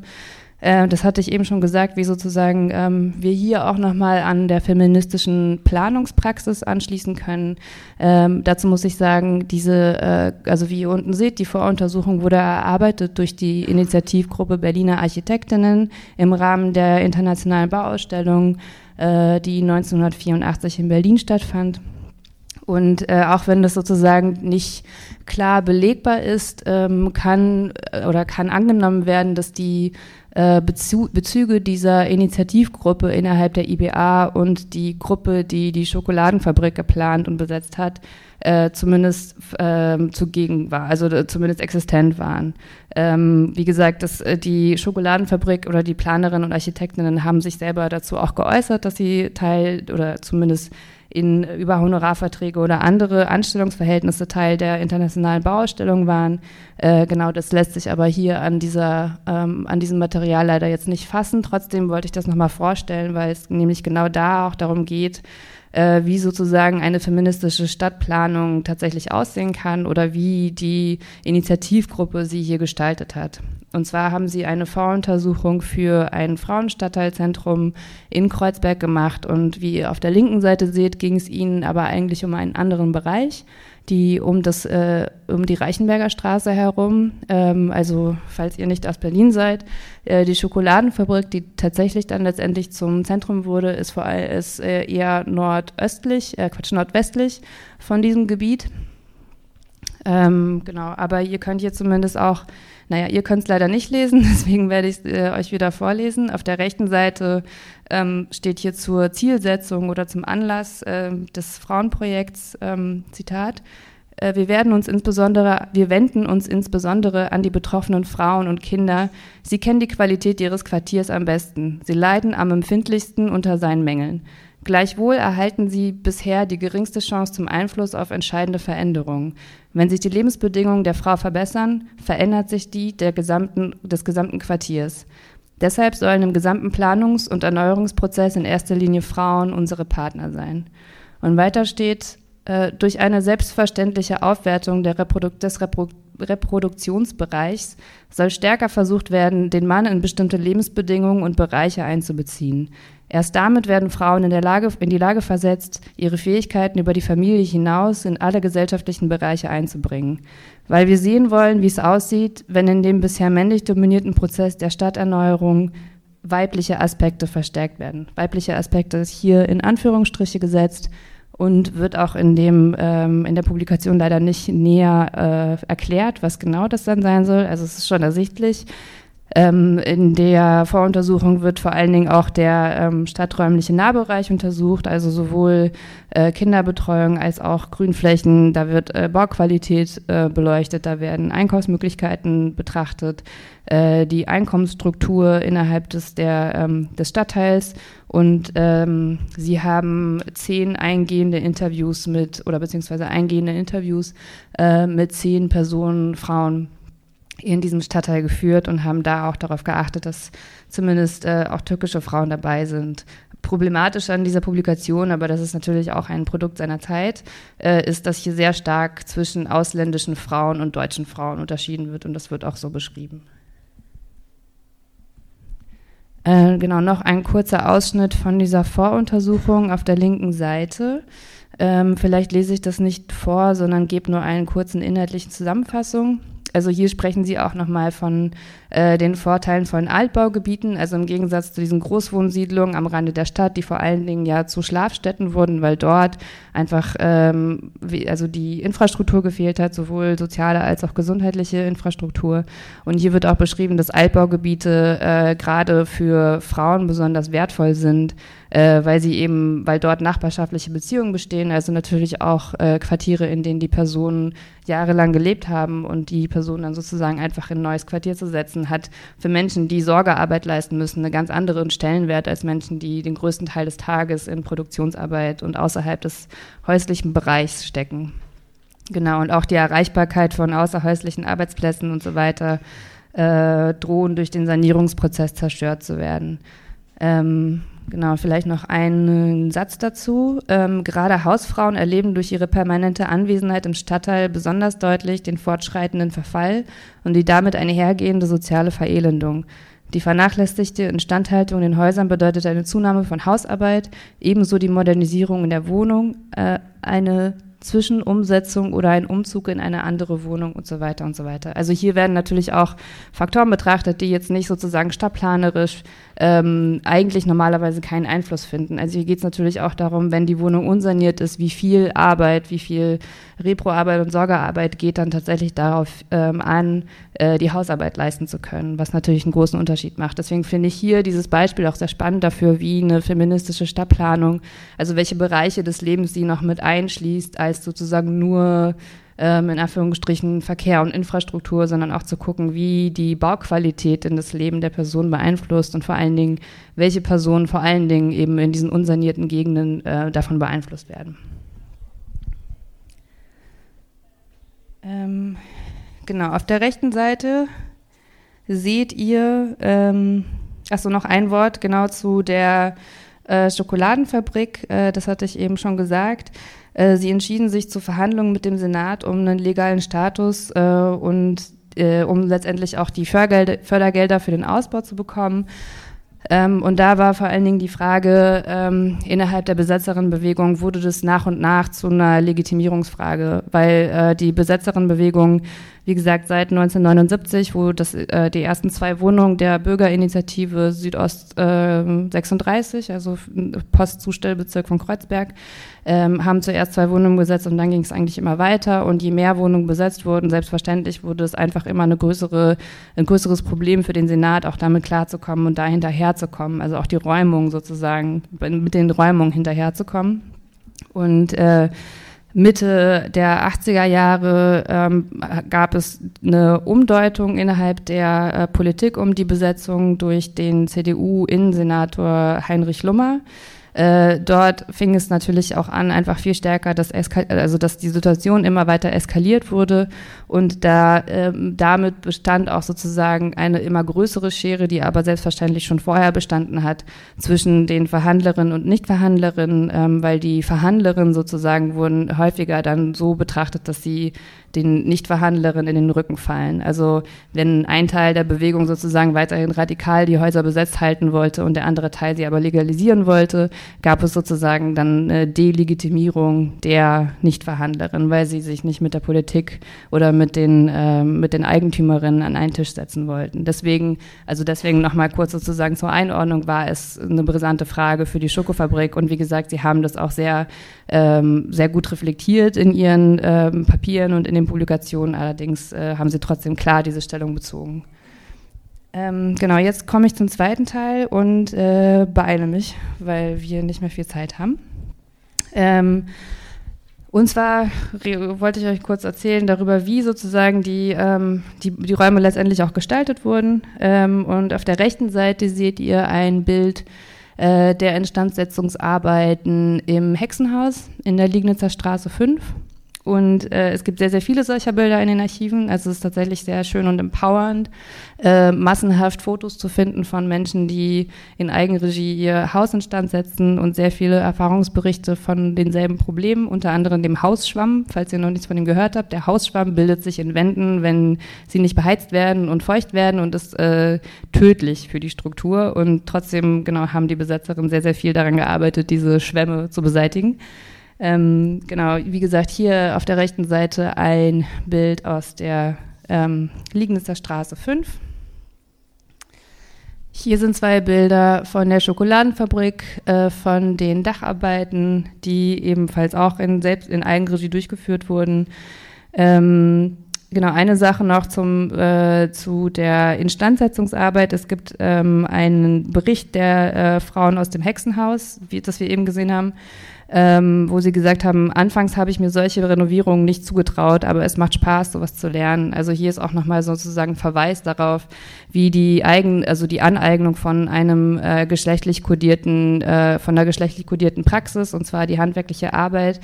Äh, das hatte ich eben schon gesagt, wie sozusagen ähm, wir hier auch nochmal an der feministischen Planungspraxis anschließen können. Ähm, dazu muss ich sagen, diese, äh, also wie ihr unten seht, die Voruntersuchung wurde erarbeitet durch die Initiativgruppe Berliner Architektinnen im Rahmen der internationalen Bauausstellung, äh, die 1984 in Berlin stattfand. Und äh, auch wenn das sozusagen nicht klar belegbar ist, ähm, kann äh, oder kann angenommen werden, dass die äh, Bezü Bezüge dieser Initiativgruppe innerhalb der IBA und die Gruppe, die die Schokoladenfabrik geplant und besetzt hat, äh, zumindest ähm, zugegen war, also äh, zumindest existent waren. Ähm, wie gesagt, das, äh, die Schokoladenfabrik oder die Planerinnen und Architektinnen haben sich selber dazu auch geäußert, dass sie Teil oder zumindest in über Honorarverträge oder andere Anstellungsverhältnisse Teil der internationalen Bauausstellung waren. Äh, genau, das lässt sich aber hier an dieser, ähm, an diesem Material leider jetzt nicht fassen. Trotzdem wollte ich das nochmal vorstellen, weil es nämlich genau da auch darum geht, äh, wie sozusagen eine feministische Stadtplanung tatsächlich aussehen kann oder wie die Initiativgruppe sie hier gestaltet hat. Und zwar haben sie eine Voruntersuchung für ein Frauenstadtteilzentrum in Kreuzberg gemacht. Und wie ihr auf der linken Seite seht, ging es ihnen aber eigentlich um einen anderen Bereich die um, das, äh, um die Reichenberger Straße herum, ähm, also falls ihr nicht aus Berlin seid, äh, die Schokoladenfabrik, die tatsächlich dann letztendlich zum Zentrum wurde, ist, vor allem, ist äh, eher nordöstlich, äh, Quatsch, nordwestlich von diesem Gebiet. Ähm, genau, aber ihr könnt hier zumindest auch naja, ihr könnt es leider nicht lesen, deswegen werde ich es äh, euch wieder vorlesen. Auf der rechten Seite ähm, steht hier zur Zielsetzung oder zum Anlass äh, des Frauenprojekts ähm, Zitat. Äh, wir werden uns insbesondere, wir wenden uns insbesondere an die betroffenen Frauen und Kinder. Sie kennen die Qualität ihres Quartiers am besten. Sie leiden am empfindlichsten unter seinen Mängeln. Gleichwohl erhalten sie bisher die geringste Chance zum Einfluss auf entscheidende Veränderungen. Wenn sich die Lebensbedingungen der Frau verbessern, verändert sich die gesamten, des gesamten Quartiers. Deshalb sollen im gesamten Planungs- und Erneuerungsprozess in erster Linie Frauen unsere Partner sein. Und weiter steht, äh, durch eine selbstverständliche Aufwertung Reprodu des Reprodu Reproduktionsbereichs soll stärker versucht werden, den Mann in bestimmte Lebensbedingungen und Bereiche einzubeziehen. Erst damit werden Frauen in, der Lage, in die Lage versetzt, ihre Fähigkeiten über die Familie hinaus in alle gesellschaftlichen Bereiche einzubringen. Weil wir sehen wollen, wie es aussieht, wenn in dem bisher männlich dominierten Prozess der Stadterneuerung weibliche Aspekte verstärkt werden. Weibliche Aspekte ist hier in Anführungsstriche gesetzt und wird auch in, dem, ähm, in der Publikation leider nicht näher äh, erklärt, was genau das dann sein soll. Also es ist schon ersichtlich. Ähm, in der Voruntersuchung wird vor allen Dingen auch der ähm, stadträumliche Nahbereich untersucht, also sowohl äh, Kinderbetreuung als auch Grünflächen. Da wird äh, Bauqualität äh, beleuchtet, da werden Einkaufsmöglichkeiten betrachtet, äh, die Einkommensstruktur innerhalb des, der, ähm, des Stadtteils. Und ähm, sie haben zehn eingehende Interviews mit, oder beziehungsweise eingehende Interviews äh, mit zehn Personen, Frauen, in diesem Stadtteil geführt und haben da auch darauf geachtet, dass zumindest äh, auch türkische Frauen dabei sind. Problematisch an dieser Publikation, aber das ist natürlich auch ein Produkt seiner Zeit, äh, ist, dass hier sehr stark zwischen ausländischen Frauen und deutschen Frauen unterschieden wird und das wird auch so beschrieben. Äh, genau, noch ein kurzer Ausschnitt von dieser Voruntersuchung auf der linken Seite. Ähm, vielleicht lese ich das nicht vor, sondern gebe nur einen kurzen inhaltlichen Zusammenfassung. Also hier sprechen Sie auch nochmal von äh, den Vorteilen von Altbaugebieten, also im Gegensatz zu diesen Großwohnsiedlungen am Rande der Stadt, die vor allen Dingen ja zu Schlafstätten wurden, weil dort einfach ähm, wie, also die Infrastruktur gefehlt hat, sowohl soziale als auch gesundheitliche Infrastruktur. Und hier wird auch beschrieben, dass Altbaugebiete äh, gerade für Frauen besonders wertvoll sind, äh, weil sie eben, weil dort nachbarschaftliche Beziehungen bestehen, also natürlich auch äh, Quartiere, in denen die Personen jahrelang gelebt haben und die Personen dann sozusagen einfach in ein neues Quartier zu setzen, hat für Menschen, die Sorgearbeit leisten müssen, einen ganz anderen Stellenwert als Menschen, die den größten Teil des Tages in Produktionsarbeit und außerhalb des häuslichen Bereichs stecken. Genau, und auch die Erreichbarkeit von außerhäuslichen Arbeitsplätzen und so weiter äh, drohen durch den Sanierungsprozess zerstört zu werden. Ähm, Genau, vielleicht noch einen Satz dazu. Ähm, gerade Hausfrauen erleben durch ihre permanente Anwesenheit im Stadtteil besonders deutlich den fortschreitenden Verfall und die damit einhergehende soziale Verelendung. Die vernachlässigte Instandhaltung in den Häusern bedeutet eine Zunahme von Hausarbeit, ebenso die Modernisierung in der Wohnung, äh, eine Zwischenumsetzung oder ein Umzug in eine andere Wohnung und so weiter und so weiter. Also hier werden natürlich auch Faktoren betrachtet, die jetzt nicht sozusagen stadtplanerisch ähm, eigentlich normalerweise keinen Einfluss finden. Also hier geht es natürlich auch darum, wenn die Wohnung unsaniert ist, wie viel Arbeit, wie viel Reproarbeit und Sorgearbeit geht dann tatsächlich darauf ähm, an, äh, die Hausarbeit leisten zu können, was natürlich einen großen Unterschied macht. Deswegen finde ich hier dieses Beispiel auch sehr spannend dafür, wie eine feministische Stadtplanung, also welche Bereiche des Lebens sie noch mit einschließt, als sozusagen nur ähm, in Anführungsstrichen Verkehr und Infrastruktur, sondern auch zu gucken, wie die Bauqualität in das Leben der Person beeinflusst und vor allen Dingen, welche Personen vor allen Dingen eben in diesen unsanierten Gegenden äh, davon beeinflusst werden. Ähm, genau, auf der rechten Seite seht ihr, ähm, achso, noch ein Wort genau zu der äh, Schokoladenfabrik, äh, das hatte ich eben schon gesagt. Äh, sie entschieden sich zu Verhandlungen mit dem Senat um einen legalen Status äh, und äh, um letztendlich auch die Fördergelder, Fördergelder für den Ausbau zu bekommen. Ähm, und da war vor allen Dingen die Frage, ähm, innerhalb der Besetzerinnenbewegung wurde das nach und nach zu einer Legitimierungsfrage, weil äh, die Besetzerinnenbewegung wie gesagt, seit 1979, wo das, äh, die ersten zwei Wohnungen der Bürgerinitiative Südost äh, 36, also Postzustellbezirk von Kreuzberg, ähm, haben zuerst zwei Wohnungen besetzt und dann ging es eigentlich immer weiter. Und je mehr Wohnungen besetzt wurden, selbstverständlich wurde es einfach immer eine größere, ein größeres Problem für den Senat, auch damit klarzukommen und da hinterherzukommen. Also auch die Räumung sozusagen, mit den Räumungen hinterherzukommen. Und äh, Mitte der 80er Jahre ähm, gab es eine Umdeutung innerhalb der äh, Politik um die Besetzung durch den CDU-Innensenator Heinrich Lummer. Äh, dort fing es natürlich auch an, einfach viel stärker, dass, also dass die Situation immer weiter eskaliert wurde. Und da ähm, damit bestand auch sozusagen eine immer größere Schere, die aber selbstverständlich schon vorher bestanden hat zwischen den Verhandlerinnen und Nichtverhandlerinnen, ähm, weil die Verhandlerinnen sozusagen wurden häufiger dann so betrachtet, dass sie den Nichtverhandlerinnen in den Rücken fallen. Also wenn ein Teil der Bewegung sozusagen weiterhin radikal die Häuser besetzt halten wollte und der andere Teil sie aber legalisieren wollte, gab es sozusagen dann eine Delegitimierung der Nichtverhandlerin, weil sie sich nicht mit der Politik oder mit den, äh, mit den Eigentümerinnen an einen Tisch setzen wollten. Deswegen, also deswegen nochmal kurz sozusagen zur Einordnung war es eine brisante Frage für die Schokofabrik und wie gesagt, sie haben das auch sehr, ähm, sehr gut reflektiert in ihren ähm, Papieren und in den Publikationen allerdings äh, haben sie trotzdem klar diese Stellung bezogen. Ähm, genau, jetzt komme ich zum zweiten Teil und äh, beeile mich, weil wir nicht mehr viel Zeit haben. Ähm, und zwar wollte ich euch kurz erzählen darüber, wie sozusagen die, ähm, die, die, Räume letztendlich auch gestaltet wurden. Ähm, und auf der rechten Seite seht ihr ein Bild äh, der Instandsetzungsarbeiten im Hexenhaus in der Liegnitzer Straße 5. Und äh, es gibt sehr, sehr viele solcher Bilder in den Archiven. Also es ist tatsächlich sehr schön und empowernd, äh, massenhaft Fotos zu finden von Menschen, die in Eigenregie ihr Haus instand setzen und sehr viele Erfahrungsberichte von denselben Problemen, unter anderem dem Hausschwamm, falls ihr noch nichts von ihm gehört habt. Der Hausschwamm bildet sich in Wänden, wenn sie nicht beheizt werden und feucht werden und ist äh, tödlich für die Struktur. Und trotzdem genau haben die Besetzerinnen sehr, sehr viel daran gearbeitet, diese Schwämme zu beseitigen. Ähm, genau, wie gesagt, hier auf der rechten Seite ein Bild aus der ähm, Liegnitzer Straße 5. Hier sind zwei Bilder von der Schokoladenfabrik, äh, von den Dacharbeiten, die ebenfalls auch in, selbst in Eigenregie durchgeführt wurden. Ähm, genau, eine Sache noch zum, äh, zu der Instandsetzungsarbeit. Es gibt ähm, einen Bericht der äh, Frauen aus dem Hexenhaus, wie, das wir eben gesehen haben, ähm, wo sie gesagt haben, anfangs habe ich mir solche Renovierungen nicht zugetraut, aber es macht Spaß, sowas zu lernen. Also hier ist auch nochmal sozusagen Verweis darauf, wie die Eigen, also die Aneignung von einem äh, geschlechtlich kodierten, äh, von der geschlechtlich kodierten Praxis, und zwar die handwerkliche Arbeit,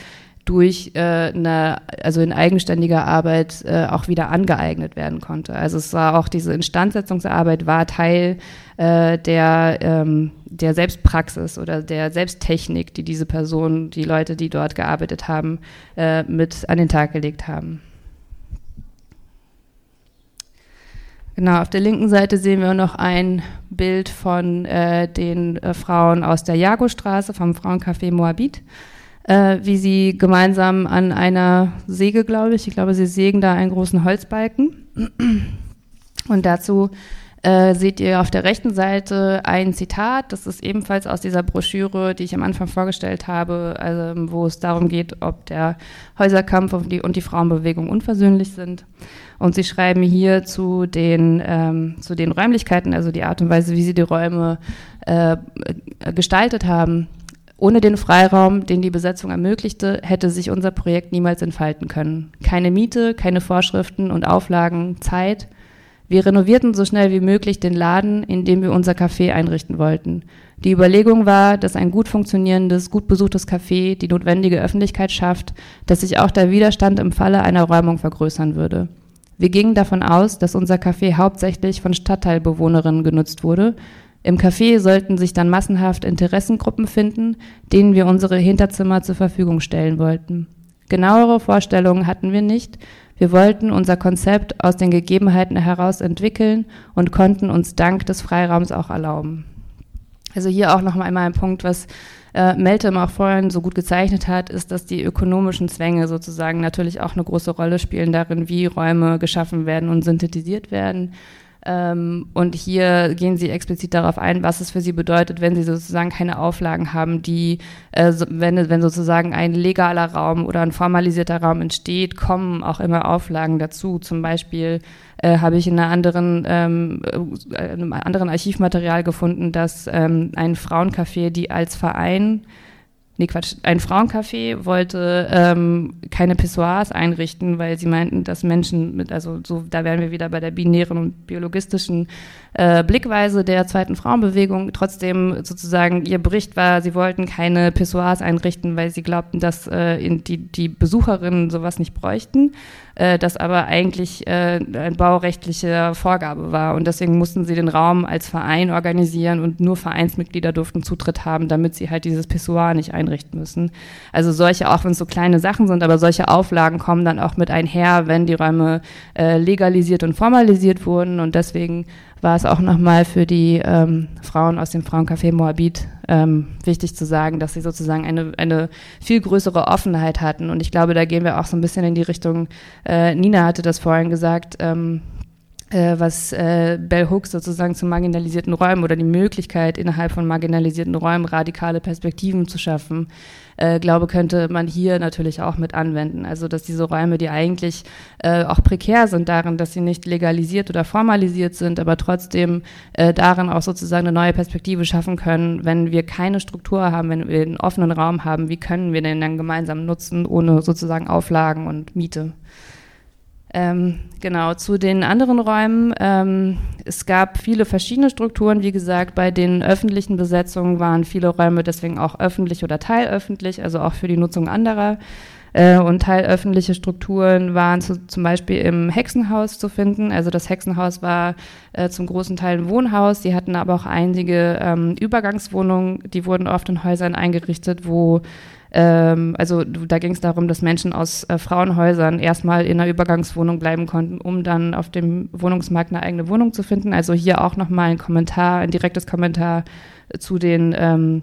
durch äh, eine, also in eigenständiger Arbeit äh, auch wieder angeeignet werden konnte. Also es war auch diese Instandsetzungsarbeit war Teil äh, der, ähm, der Selbstpraxis oder der Selbsttechnik, die diese Personen, die Leute, die dort gearbeitet haben, äh, mit an den Tag gelegt haben. Genau, auf der linken Seite sehen wir noch ein Bild von äh, den äh, Frauen aus der Jagostraße vom Frauencafé Moabit äh, wie sie gemeinsam an einer Säge, glaube ich, ich glaube, sie sägen da einen großen Holzbalken. Und dazu äh, seht ihr auf der rechten Seite ein Zitat, das ist ebenfalls aus dieser Broschüre, die ich am Anfang vorgestellt habe, also, wo es darum geht, ob der Häuserkampf und die, und die Frauenbewegung unversöhnlich sind. Und sie schreiben hier zu den, ähm, zu den Räumlichkeiten, also die Art und Weise, wie sie die Räume äh, gestaltet haben, Ohne den Freiraum, den die Besetzung ermöglichte, hätte sich unser Projekt niemals entfalten können. Keine Miete, keine Vorschriften und Auflagen, Zeit. Wir renovierten so schnell wie möglich den Laden, in dem wir unser Café einrichten wollten. Die Überlegung war, dass ein gut funktionierendes, gut besuchtes Café die notwendige Öffentlichkeit schafft, dass sich auch der Widerstand im Falle einer Räumung vergrößern würde. Wir gingen davon aus, dass unser Café hauptsächlich von Stadtteilbewohnerinnen genutzt wurde, im Café sollten sich dann massenhaft Interessengruppen finden, denen wir unsere Hinterzimmer zur Verfügung stellen wollten. Genauere Vorstellungen hatten wir nicht. Wir wollten unser Konzept aus den Gegebenheiten heraus entwickeln und konnten uns dank des Freiraums auch erlauben. Also hier auch noch einmal ein Punkt, was äh, Meltem auch vorhin so gut gezeichnet hat, ist, dass die ökonomischen Zwänge sozusagen natürlich auch eine große Rolle spielen darin, wie Räume geschaffen werden und synthetisiert werden. Ähm, und hier gehen sie explizit darauf ein, was es für sie bedeutet, wenn sie sozusagen keine Auflagen haben, die, äh, wenn, wenn sozusagen ein legaler Raum oder ein formalisierter Raum entsteht, kommen auch immer Auflagen dazu. Zum Beispiel äh, habe ich in einer anderen, ähm, äh, einem anderen Archivmaterial gefunden, dass ähm, ein Frauencafé, die als Verein nee Quatsch, ein Frauencafé wollte ähm, keine Pissoirs einrichten, weil sie meinten, dass Menschen mit, also so, da wären wir wieder bei der binären und biologistischen äh, Blickweise der zweiten Frauenbewegung. Trotzdem sozusagen ihr Bericht war, sie wollten keine Pissoirs einrichten, weil sie glaubten, dass äh, die, die Besucherinnen sowas nicht bräuchten äh, das aber eigentlich äh, eine baurechtliche Vorgabe war. Und deswegen mussten sie den Raum als Verein organisieren und nur Vereinsmitglieder durften Zutritt haben, damit sie halt dieses Pissoir nicht einrichten müssen. Also solche, auch wenn es so kleine Sachen sind, aber solche Auflagen kommen dann auch mit einher, wenn die Räume äh, legalisiert und formalisiert wurden. Und deswegen war es auch nochmal für die ähm, Frauen aus dem Frauencafé Moabit ähm, wichtig zu sagen, dass sie sozusagen eine, eine viel größere Offenheit hatten. Und ich glaube, da gehen wir auch so ein bisschen in die Richtung, äh, Nina hatte das vorhin gesagt, ähm, äh, was äh, Bell Hooks sozusagen zu marginalisierten Räumen oder die Möglichkeit, innerhalb von marginalisierten Räumen radikale Perspektiven zu schaffen, äh, glaube, könnte man hier natürlich auch mit anwenden. Also, dass diese Räume, die eigentlich äh, auch prekär sind darin, dass sie nicht legalisiert oder formalisiert sind, aber trotzdem äh, darin auch sozusagen eine neue Perspektive schaffen können, wenn wir keine Struktur haben, wenn wir einen offenen Raum haben, wie können wir den dann gemeinsam nutzen, ohne sozusagen Auflagen und Miete? Ähm, genau, zu den anderen Räumen. Ähm, es gab viele verschiedene Strukturen. Wie gesagt, bei den öffentlichen Besetzungen waren viele Räume deswegen auch öffentlich oder teilöffentlich, also auch für die Nutzung anderer. Äh, und teilöffentliche Strukturen waren zu, zum Beispiel im Hexenhaus zu finden. Also das Hexenhaus war äh, zum großen Teil ein Wohnhaus. Sie hatten aber auch einige ähm, Übergangswohnungen, die wurden oft in Häusern eingerichtet, wo ähm, also da ging es darum, dass Menschen aus äh, Frauenhäusern erstmal in einer Übergangswohnung bleiben konnten, um dann auf dem Wohnungsmarkt eine eigene Wohnung zu finden. Also hier auch nochmal ein Kommentar, ein direktes Kommentar zu den ähm,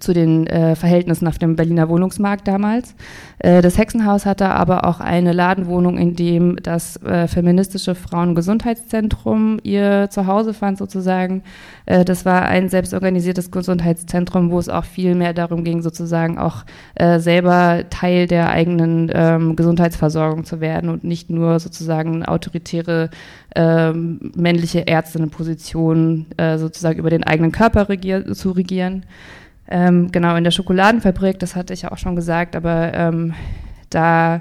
zu den äh, Verhältnissen auf dem Berliner Wohnungsmarkt damals. Äh, das Hexenhaus hatte aber auch eine Ladenwohnung, in dem das äh, feministische Frauengesundheitszentrum ihr Zuhause fand sozusagen. Äh, das war ein selbstorganisiertes Gesundheitszentrum, wo es auch viel mehr darum ging, sozusagen auch äh, selber Teil der eigenen ähm, Gesundheitsversorgung zu werden und nicht nur sozusagen autoritäre ähm, männliche Ärztinnenposition äh, sozusagen über den eigenen Körper regier zu regieren. Ähm, genau, in der Schokoladenfabrik, das hatte ich ja auch schon gesagt, aber ähm, da,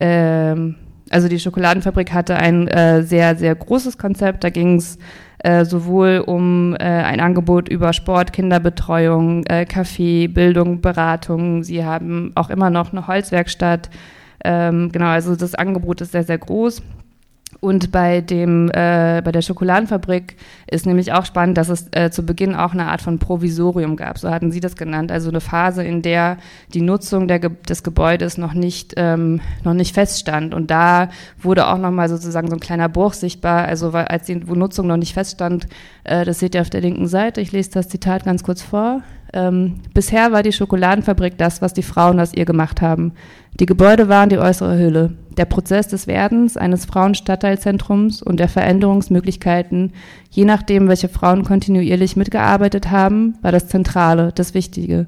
ähm, also die Schokoladenfabrik hatte ein äh, sehr, sehr großes Konzept. Da ging es äh, sowohl um äh, ein Angebot über Sport, Kinderbetreuung, äh, Kaffee, Bildung, Beratung. Sie haben auch immer noch eine Holzwerkstatt. Ähm, genau, also das Angebot ist sehr, sehr groß. Und bei dem, äh, bei der Schokoladenfabrik ist nämlich auch spannend, dass es äh, zu Beginn auch eine Art von Provisorium gab. So hatten Sie das genannt. Also eine Phase, in der die Nutzung der, des Gebäudes noch nicht, ähm, noch nicht feststand. Und da wurde auch nochmal sozusagen so ein kleiner Bruch sichtbar. Also als die Nutzung noch nicht feststand, äh, das seht ihr auf der linken Seite. Ich lese das Zitat ganz kurz vor. Ähm, bisher war die Schokoladenfabrik das, was die Frauen aus ihr gemacht haben. Die Gebäude waren die äußere Hülle. Der Prozess des Werdens eines Frauenstadtteilzentrums und der Veränderungsmöglichkeiten, je nachdem, welche Frauen kontinuierlich mitgearbeitet haben, war das Zentrale, das Wichtige.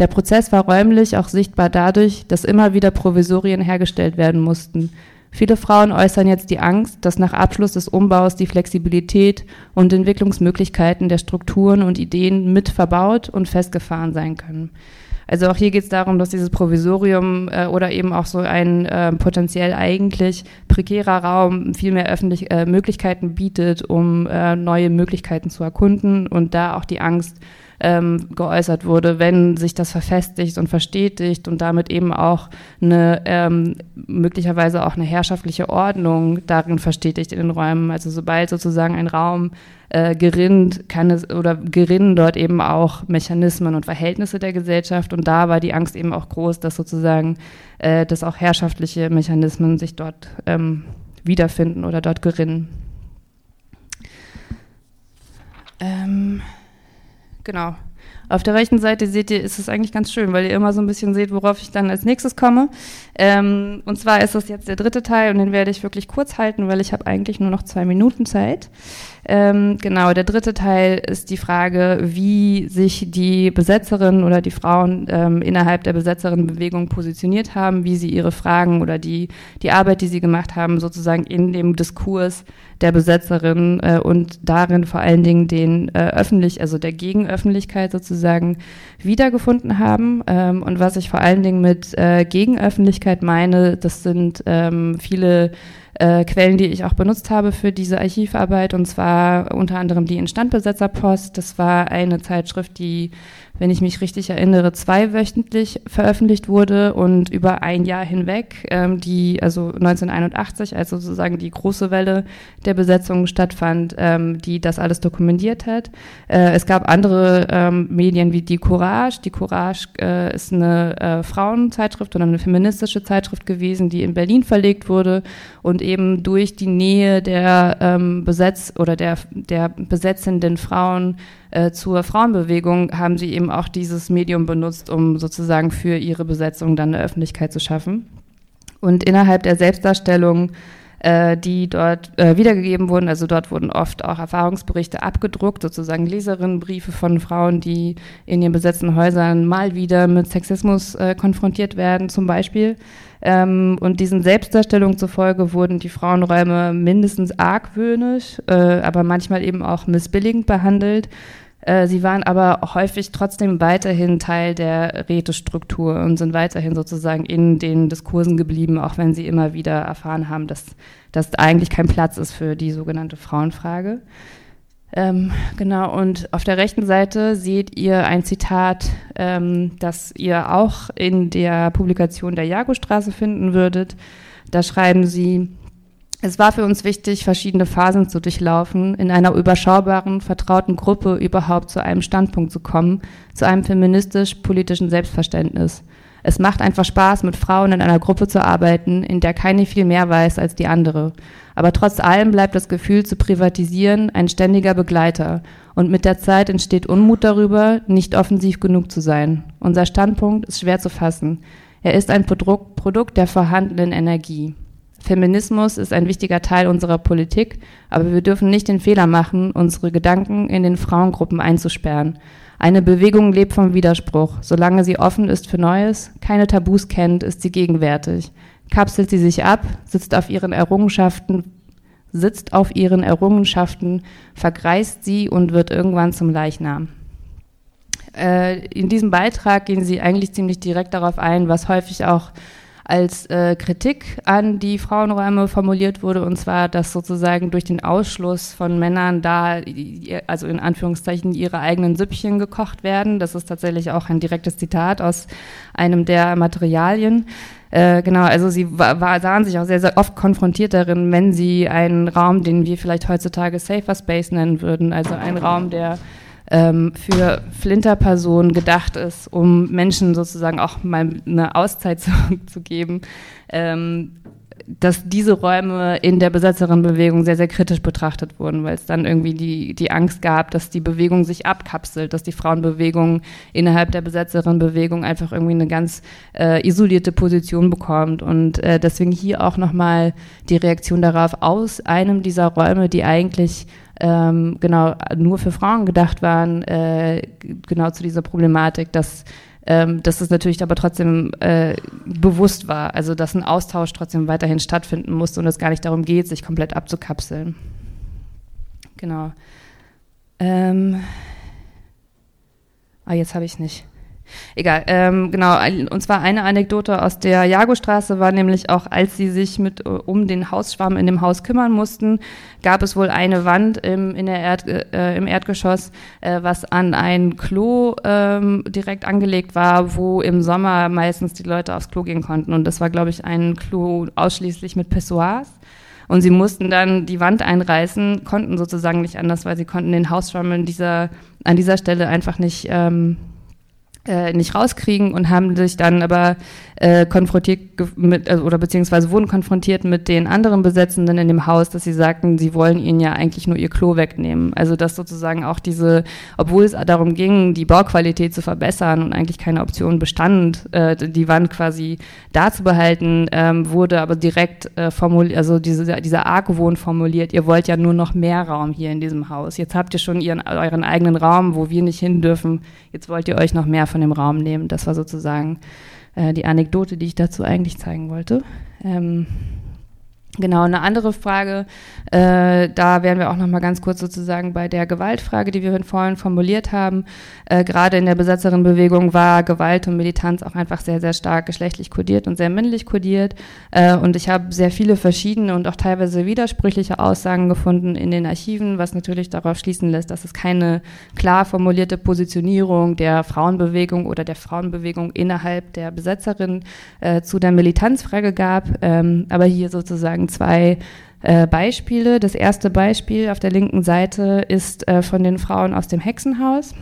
Der Prozess war räumlich auch sichtbar dadurch, dass immer wieder Provisorien hergestellt werden mussten. Viele Frauen äußern jetzt die Angst, dass nach Abschluss des Umbaus die Flexibilität und Entwicklungsmöglichkeiten der Strukturen und Ideen mit verbaut und festgefahren sein können. Also auch hier geht es darum, dass dieses Provisorium äh, oder eben auch so ein äh, potenziell eigentlich prekärer Raum viel mehr öffentlich äh, Möglichkeiten bietet, um äh, neue Möglichkeiten zu erkunden und da auch die Angst ähm, geäußert wurde, wenn sich das verfestigt und verstetigt und damit eben auch eine ähm, möglicherweise auch eine herrschaftliche Ordnung darin verstetigt in den Räumen. Also sobald sozusagen ein Raum äh, gerinnt, kann es oder gerinnen dort eben auch Mechanismen und Verhältnisse der Gesellschaft und da war die Angst eben auch groß, dass sozusagen äh, dass auch herrschaftliche Mechanismen sich dort ähm, wiederfinden oder dort gerinnen. Ähm Genau. Auf der rechten Seite seht ihr, ist es eigentlich ganz schön, weil ihr immer so ein bisschen seht, worauf ich dann als nächstes komme. Ähm, und zwar ist das jetzt der dritte Teil und den werde ich wirklich kurz halten, weil ich habe eigentlich nur noch zwei Minuten Zeit. Ähm, genau, der dritte Teil ist die Frage, wie sich die Besetzerinnen oder die Frauen ähm, innerhalb der Besetzerinnenbewegung positioniert haben, wie sie ihre Fragen oder die, die Arbeit, die sie gemacht haben, sozusagen in dem Diskurs der Besetzerin äh, und darin vor allen Dingen den äh, öffentlich, also der Gegenöffentlichkeit sozusagen wiedergefunden haben. Ähm, und was ich vor allen Dingen mit äh, Gegenöffentlichkeit meine, das sind ähm, viele äh, Quellen, die ich auch benutzt habe für diese Archivarbeit, und zwar unter anderem die Instandbesetzerpost. Das war eine Zeitschrift, die wenn ich mich richtig erinnere, zweiwöchentlich veröffentlicht wurde und über ein Jahr hinweg, ähm, die, also 1981, als sozusagen die große Welle der Besetzung stattfand, ähm, die das alles dokumentiert hat. Äh, es gab andere ähm, Medien wie die Courage. Die Courage äh, ist eine äh, Frauenzeitschrift oder eine feministische Zeitschrift gewesen, die in Berlin verlegt wurde und eben durch die Nähe der ähm, Besetz oder der, der besetzenden Frauen äh, zur Frauenbewegung haben sie eben auch dieses Medium benutzt, um sozusagen für ihre Besetzung dann eine Öffentlichkeit zu schaffen. Und innerhalb der Selbstdarstellung äh, die dort äh, wiedergegeben wurden. Also dort wurden oft auch Erfahrungsberichte abgedruckt, sozusagen Leserinnenbriefe von Frauen, die in ihren besetzten Häusern mal wieder mit Sexismus äh, konfrontiert werden, zum Beispiel. Ähm, und diesen Selbstdarstellungen zufolge wurden die Frauenräume mindestens argwöhnisch, äh, aber manchmal eben auch missbilligend behandelt. Äh, sie waren aber häufig trotzdem weiterhin Teil der Rätestruktur und sind weiterhin sozusagen in den Diskursen geblieben, auch wenn sie immer wieder erfahren haben, dass das eigentlich kein Platz ist für die sogenannte Frauenfrage. Ähm, genau, und auf der rechten Seite seht ihr ein Zitat, ähm, das ihr auch in der Publikation der Jagostraße finden würdet. Da schreiben sie, es war für uns wichtig, verschiedene Phasen zu durchlaufen, in einer überschaubaren, vertrauten Gruppe überhaupt zu einem Standpunkt zu kommen, zu einem feministisch-politischen Selbstverständnis. Es macht einfach Spaß, mit Frauen in einer Gruppe zu arbeiten, in der keine viel mehr weiß als die andere. Aber trotz allem bleibt das Gefühl zu privatisieren ein ständiger Begleiter. Und mit der Zeit entsteht Unmut darüber, nicht offensiv genug zu sein. Unser Standpunkt ist schwer zu fassen. Er ist ein Produkt der vorhandenen Energie. Feminismus ist ein wichtiger Teil unserer Politik, aber wir dürfen nicht den Fehler machen, unsere Gedanken in den Frauengruppen einzusperren. Eine Bewegung lebt vom Widerspruch. Solange sie offen ist für Neues, keine Tabus kennt, ist sie gegenwärtig. Kapselt sie sich ab, sitzt auf ihren Errungenschaften, sitzt auf ihren Errungenschaften, vergreist sie und wird irgendwann zum Leichnam. Äh, in diesem Beitrag gehen sie eigentlich ziemlich direkt darauf ein, was häufig auch als äh, Kritik an die Frauenräume formuliert wurde, und zwar, dass sozusagen durch den Ausschluss von Männern da, also in Anführungszeichen, ihre eigenen Süppchen gekocht werden. Das ist tatsächlich auch ein direktes Zitat aus einem der Materialien. Äh, genau, also sie war, sahen sich auch sehr, sehr oft konfrontiert darin, wenn sie einen Raum, den wir vielleicht heutzutage Safer Space nennen würden, also ein Raum, der ähm, für Flinterpersonen gedacht ist, um Menschen sozusagen auch mal eine Auszeit zu, zu geben, ähm, dass diese Räume in der Besetzerinnenbewegung sehr, sehr kritisch betrachtet wurden, weil es dann irgendwie die, die Angst gab, dass die Bewegung sich abkapselt, dass die Frauenbewegung innerhalb der Besetzerinnenbewegung einfach irgendwie eine ganz äh, isolierte Position bekommt. Und äh, deswegen hier auch nochmal die Reaktion darauf aus einem dieser Räume, die eigentlich ähm, genau nur für Frauen gedacht waren, äh, genau zu dieser Problematik, dass ähm, dass es natürlich aber trotzdem äh, bewusst war, also dass ein Austausch trotzdem weiterhin stattfinden musste und es gar nicht darum geht, sich komplett abzukapseln. Genau. Ähm, ah, jetzt habe ich nicht. Egal, ähm, genau, und zwar eine Anekdote aus der Jagostraße war nämlich auch, als sie sich mit äh, um den Hausschwamm in dem Haus kümmern mussten, gab es wohl eine Wand im, in der Erd, äh, im Erdgeschoss, äh, was an ein Klo ähm, direkt angelegt war, wo im Sommer meistens die Leute aufs Klo gehen konnten. Und das war, glaube ich, ein Klo ausschließlich mit Pessoas. Und sie mussten dann die Wand einreißen, konnten sozusagen nicht anders, weil sie konnten den Hausschwamm in dieser, an dieser Stelle einfach nicht ähm, äh, nicht rauskriegen und haben sich dann aber äh, konfrontiert mit, also, oder beziehungsweise wurden konfrontiert mit den anderen Besetzenden in dem Haus, dass sie sagten, sie wollen ihnen ja eigentlich nur ihr Klo wegnehmen. Also dass sozusagen auch diese, obwohl es darum ging, die Bauqualität zu verbessern und eigentlich keine Option bestand, äh, die Wand quasi da zu behalten, ähm, wurde aber direkt äh, formuliert, also diese, dieser Argwohn formuliert, ihr wollt ja nur noch mehr Raum hier in diesem Haus. Jetzt habt ihr schon ihren, euren eigenen Raum, wo wir nicht hin dürfen. Jetzt wollt ihr euch noch mehr von dem Raum nehmen. Das war sozusagen äh, die Anekdote, die ich dazu eigentlich zeigen wollte. Ähm, Genau, eine andere Frage, äh, da wären wir auch noch mal ganz kurz sozusagen bei der Gewaltfrage, die wir vorhin formuliert haben. Äh, Gerade in der Besetzerinnenbewegung war Gewalt und Militanz auch einfach sehr, sehr stark geschlechtlich kodiert und sehr männlich kodiert. Äh, und ich habe sehr viele verschiedene und auch teilweise widersprüchliche Aussagen gefunden in den Archiven, was natürlich darauf schließen lässt, dass es keine klar formulierte Positionierung der Frauenbewegung oder der Frauenbewegung innerhalb der Besetzerin äh, zu der Militanzfrage gab. Ähm, aber hier sozusagen zwei äh, Beispiele. Das erste Beispiel auf der linken Seite ist äh, von den Frauen aus dem Hexenhaus.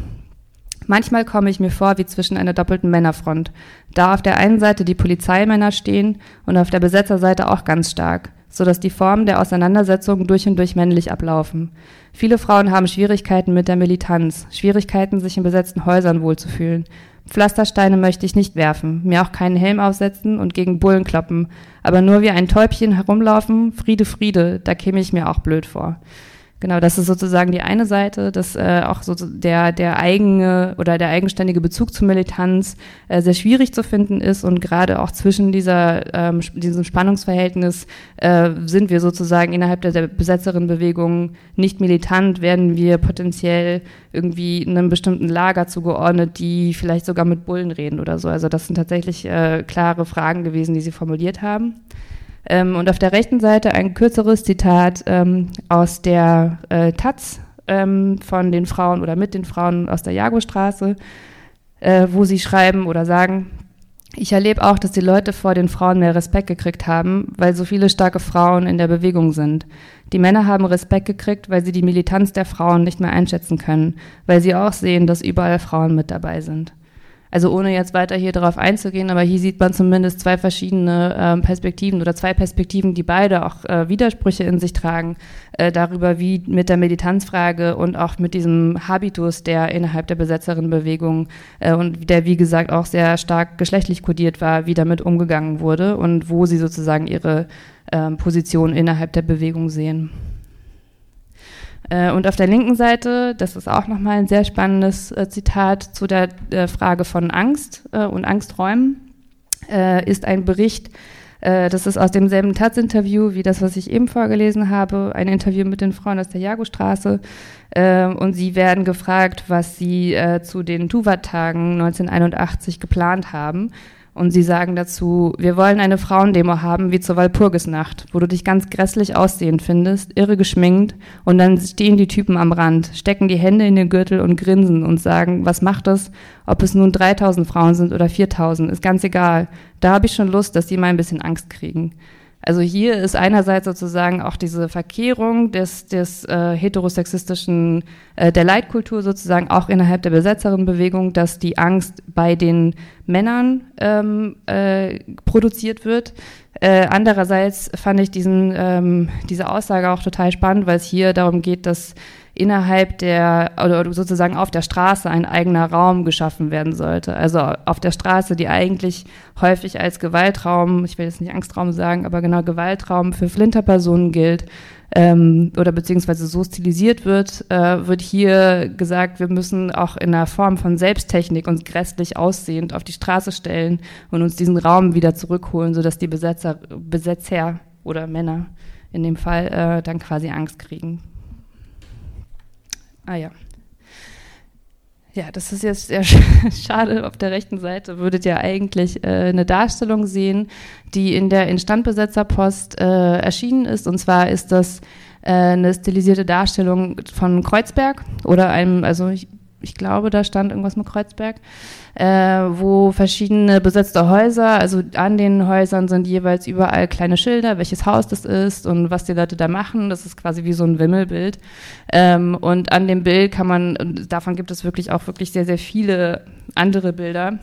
Manchmal komme ich mir vor wie zwischen einer doppelten Männerfront. Da auf der einen Seite die Polizeimänner stehen und auf der Besetzerseite auch ganz stark, so dass die Formen der Auseinandersetzung durch und durch männlich ablaufen. Viele Frauen haben Schwierigkeiten mit der Militanz, Schwierigkeiten, sich in besetzten Häusern wohlzufühlen. Pflastersteine möchte ich nicht werfen, mir auch keinen Helm aufsetzen und gegen Bullen kloppen, aber nur wie ein Täubchen herumlaufen, Friede, Friede, da käme ich mir auch blöd vor. Genau, das ist sozusagen die eine Seite, dass äh, auch so der, der eigene oder der eigenständige Bezug zur Militanz äh, sehr schwierig zu finden ist und gerade auch zwischen dieser, ähm, diesem Spannungsverhältnis äh, sind wir sozusagen innerhalb der, Besetzerinnenbewegung nicht militant, werden wir potenziell irgendwie einem bestimmten Lager zugeordnet, die vielleicht sogar mit Bullen reden oder so. Also das sind tatsächlich äh, klare Fragen gewesen, die Sie formuliert haben. Ähm, und auf der rechten Seite ein kürzeres Zitat ähm, aus der äh, Taz ähm, von den Frauen oder mit den Frauen aus der Jagostraße, äh, wo sie schreiben oder sagen, ich erlebe auch, dass die Leute vor den Frauen mehr Respekt gekriegt haben, weil so viele starke Frauen in der Bewegung sind. Die Männer haben Respekt gekriegt, weil sie die Militanz der Frauen nicht mehr einschätzen können, weil sie auch sehen, dass überall Frauen mit dabei sind. Also ohne jetzt weiter hier darauf einzugehen, aber hier sieht man zumindest zwei verschiedene äh, Perspektiven oder zwei Perspektiven, die beide auch äh, Widersprüche in sich tragen, äh, darüber, wie mit der Militanzfrage und auch mit diesem Habitus, der innerhalb der Besetzerinnenbewegung äh, und der, wie gesagt, auch sehr stark geschlechtlich kodiert war, wie damit umgegangen wurde und wo sie sozusagen ihre ähm, Position innerhalb der Bewegung sehen. Äh, und auf der linken Seite, das ist auch nochmal ein sehr spannendes äh, Zitat zu der äh, Frage von Angst und Angsträumen, ist ein Bericht, das ist aus demselben Taz-Interview wie das, was ich eben vorgelesen habe, ein Interview mit den Frauen aus der Jagostraße. Und sie werden gefragt, was sie zu den Tuvat-Tagen 1981 geplant haben. Und sie sagen dazu, wir wollen eine Frauendemo haben wie zur Walpurgisnacht, wo du dich ganz grässlich aussehen findest, irre geschminkt, und dann stehen die Typen am Rand, stecken die Hände in den Gürtel und grinsen und sagen, was macht es, ob es nun 3000 Frauen sind oder 4000, ist ganz egal. Da habe ich schon Lust, dass die mal ein bisschen Angst kriegen. Also hier ist einerseits sozusagen auch diese Verkehrung des, des äh, heterosexistischen, äh, der Leitkultur sozusagen auch innerhalb der Besetzerinnenbewegung, dass die Angst bei den Männern ähm, äh, produziert wird. Äh, andererseits fand ich diesen, ähm, diese Aussage auch total spannend, weil es hier darum geht, dass innerhalb der oder sozusagen auf der Straße ein eigener Raum geschaffen werden sollte. Also auf der Straße, die eigentlich häufig als Gewaltraum, ich will jetzt nicht Angstraum sagen, aber genau Gewaltraum für Flinterpersonen gilt, ähm, oder beziehungsweise so stilisiert wird, äh, wird hier gesagt, wir müssen auch in einer Form von Selbsttechnik uns grässlich aussehend auf die Straße stellen und uns diesen Raum wieder zurückholen, sodass die Besetzer, Besetzer oder Männer in dem Fall äh, dann quasi Angst kriegen. Ah ja. Ja, das ist jetzt sehr schade. Auf der rechten Seite würdet ihr eigentlich äh, eine Darstellung sehen, die in der Instandbesetzerpost äh, erschienen ist. Und zwar ist das äh, eine stilisierte Darstellung von Kreuzberg oder einem, also ich, ich glaube, da stand irgendwas mit Kreuzberg, äh, wo verschiedene besetzte Häuser, also an den Häusern sind jeweils überall kleine Schilder, welches Haus das ist und was die Leute da machen. Das ist quasi wie so ein Wimmelbild. Ähm, und an dem Bild kann man, davon gibt es wirklich auch wirklich sehr, sehr viele andere Bilder.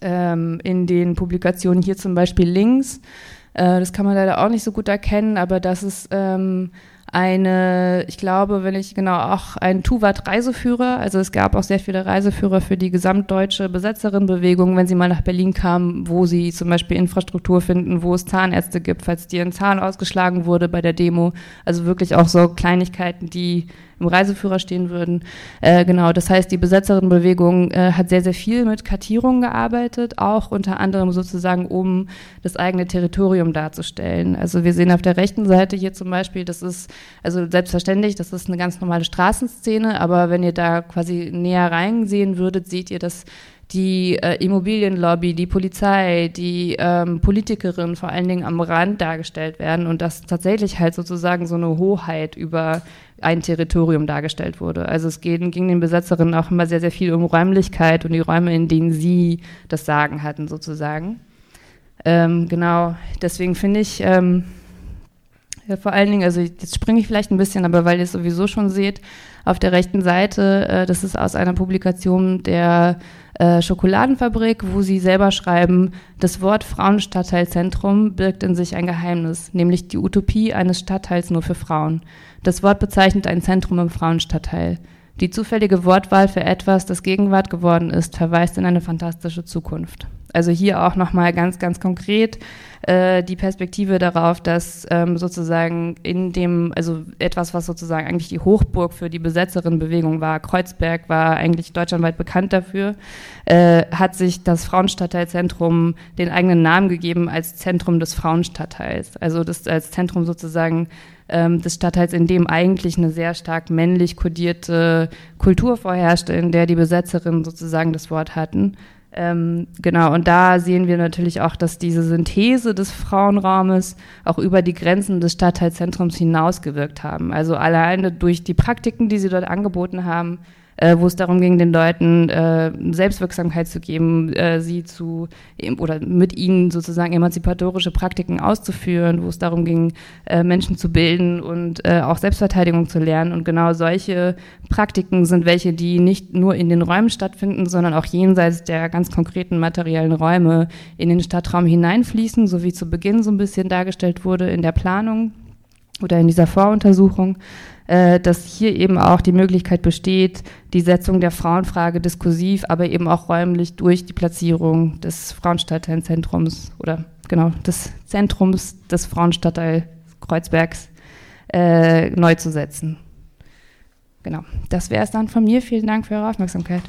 Ähm, in den Publikationen hier zum Beispiel links. Äh, das kann man leider auch nicht so gut erkennen, aber das ist ähm, eine, ich glaube, wenn ich genau auch ein Tuvat-Reiseführer, also es gab auch sehr viele Reiseführer für die gesamtdeutsche Besetzerinnenbewegung, wenn sie mal nach Berlin kamen, wo sie zum Beispiel Infrastruktur finden, wo es Zahnärzte gibt, falls dir ein Zahn ausgeschlagen wurde bei der Demo. Also wirklich auch so Kleinigkeiten, die im Reiseführer stehen würden. Äh, genau, das heißt, die Besetzerinnenbewegung äh, hat sehr, sehr viel mit Kartierungen gearbeitet, auch unter anderem sozusagen, um das eigene Territorium darzustellen. Also wir sehen auf der rechten Seite hier zum Beispiel, das ist, also selbstverständlich, das ist eine ganz normale Straßenszene, aber wenn ihr da quasi näher reinsehen würdet, seht ihr, dass die äh, Immobilienlobby, die Polizei, die ähm, Politikerinnen vor allen Dingen am Rand dargestellt werden und dass tatsächlich halt sozusagen so eine Hoheit über ein Territorium dargestellt wurde. Also es ging, ging den Besetzerinnen auch immer sehr, sehr viel um Räumlichkeit und die Räume, in denen sie das Sagen hatten sozusagen. Ähm, genau, deswegen finde ich ähm, ja, vor allen Dingen, also jetzt springe ich vielleicht ein bisschen, aber weil ihr es sowieso schon seht, auf der rechten Seite, äh, das ist aus einer Publikation der äh, Schokoladenfabrik, wo sie selber schreiben, das Wort Frauenstadtteilzentrum birgt in sich ein Geheimnis, nämlich die Utopie eines Stadtteils nur für Frauen. Das Wort bezeichnet ein Zentrum im Frauenstadtteil. Die zufällige Wortwahl für etwas, das Gegenwart geworden ist, verweist in eine fantastische Zukunft. Also hier auch nochmal ganz, ganz konkret äh, die Perspektive darauf, dass ähm, sozusagen in dem, also etwas, was sozusagen eigentlich die Hochburg für die Besetzerinnenbewegung war, Kreuzberg war eigentlich deutschlandweit bekannt dafür, äh, hat sich das Frauenstadtteilzentrum den eigenen Namen gegeben als Zentrum des Frauenstadtteils. Also das als Zentrum sozusagen ähm, des Stadtteils, in dem eigentlich eine sehr stark männlich kodierte Kultur vorherrschte, in der die Besetzerinnen sozusagen das Wort hatten. Ähm, genau, und da sehen wir natürlich auch, dass diese Synthese des Frauenraumes auch über die Grenzen des Stadtteilzentrums hinausgewirkt haben. Also alleine durch die Praktiken, die sie dort angeboten haben, äh, wo es darum ging, den Leuten äh, Selbstwirksamkeit zu geben, äh, sie zu oder mit ihnen sozusagen emanzipatorische Praktiken auszuführen, wo es darum ging, äh, Menschen zu bilden und äh, auch Selbstverteidigung zu lernen. Und genau solche Praktiken sind welche, die nicht nur in den Räumen stattfinden, sondern auch jenseits der ganz konkreten materiellen Räume in den Stadtraum hineinfließen, so wie zu Beginn so ein bisschen dargestellt wurde in der Planung oder in dieser Voruntersuchung äh, dass hier eben auch die Möglichkeit besteht, die Setzung der Frauenfrage diskursiv, aber eben auch räumlich durch die Platzierung des Frauenstadtteilzentrums oder genau des Zentrums des Frauenstadtteil Kreuzbergs äh, neu zu setzen. Genau, das wäre es dann von mir. Vielen Dank für eure Aufmerksamkeit.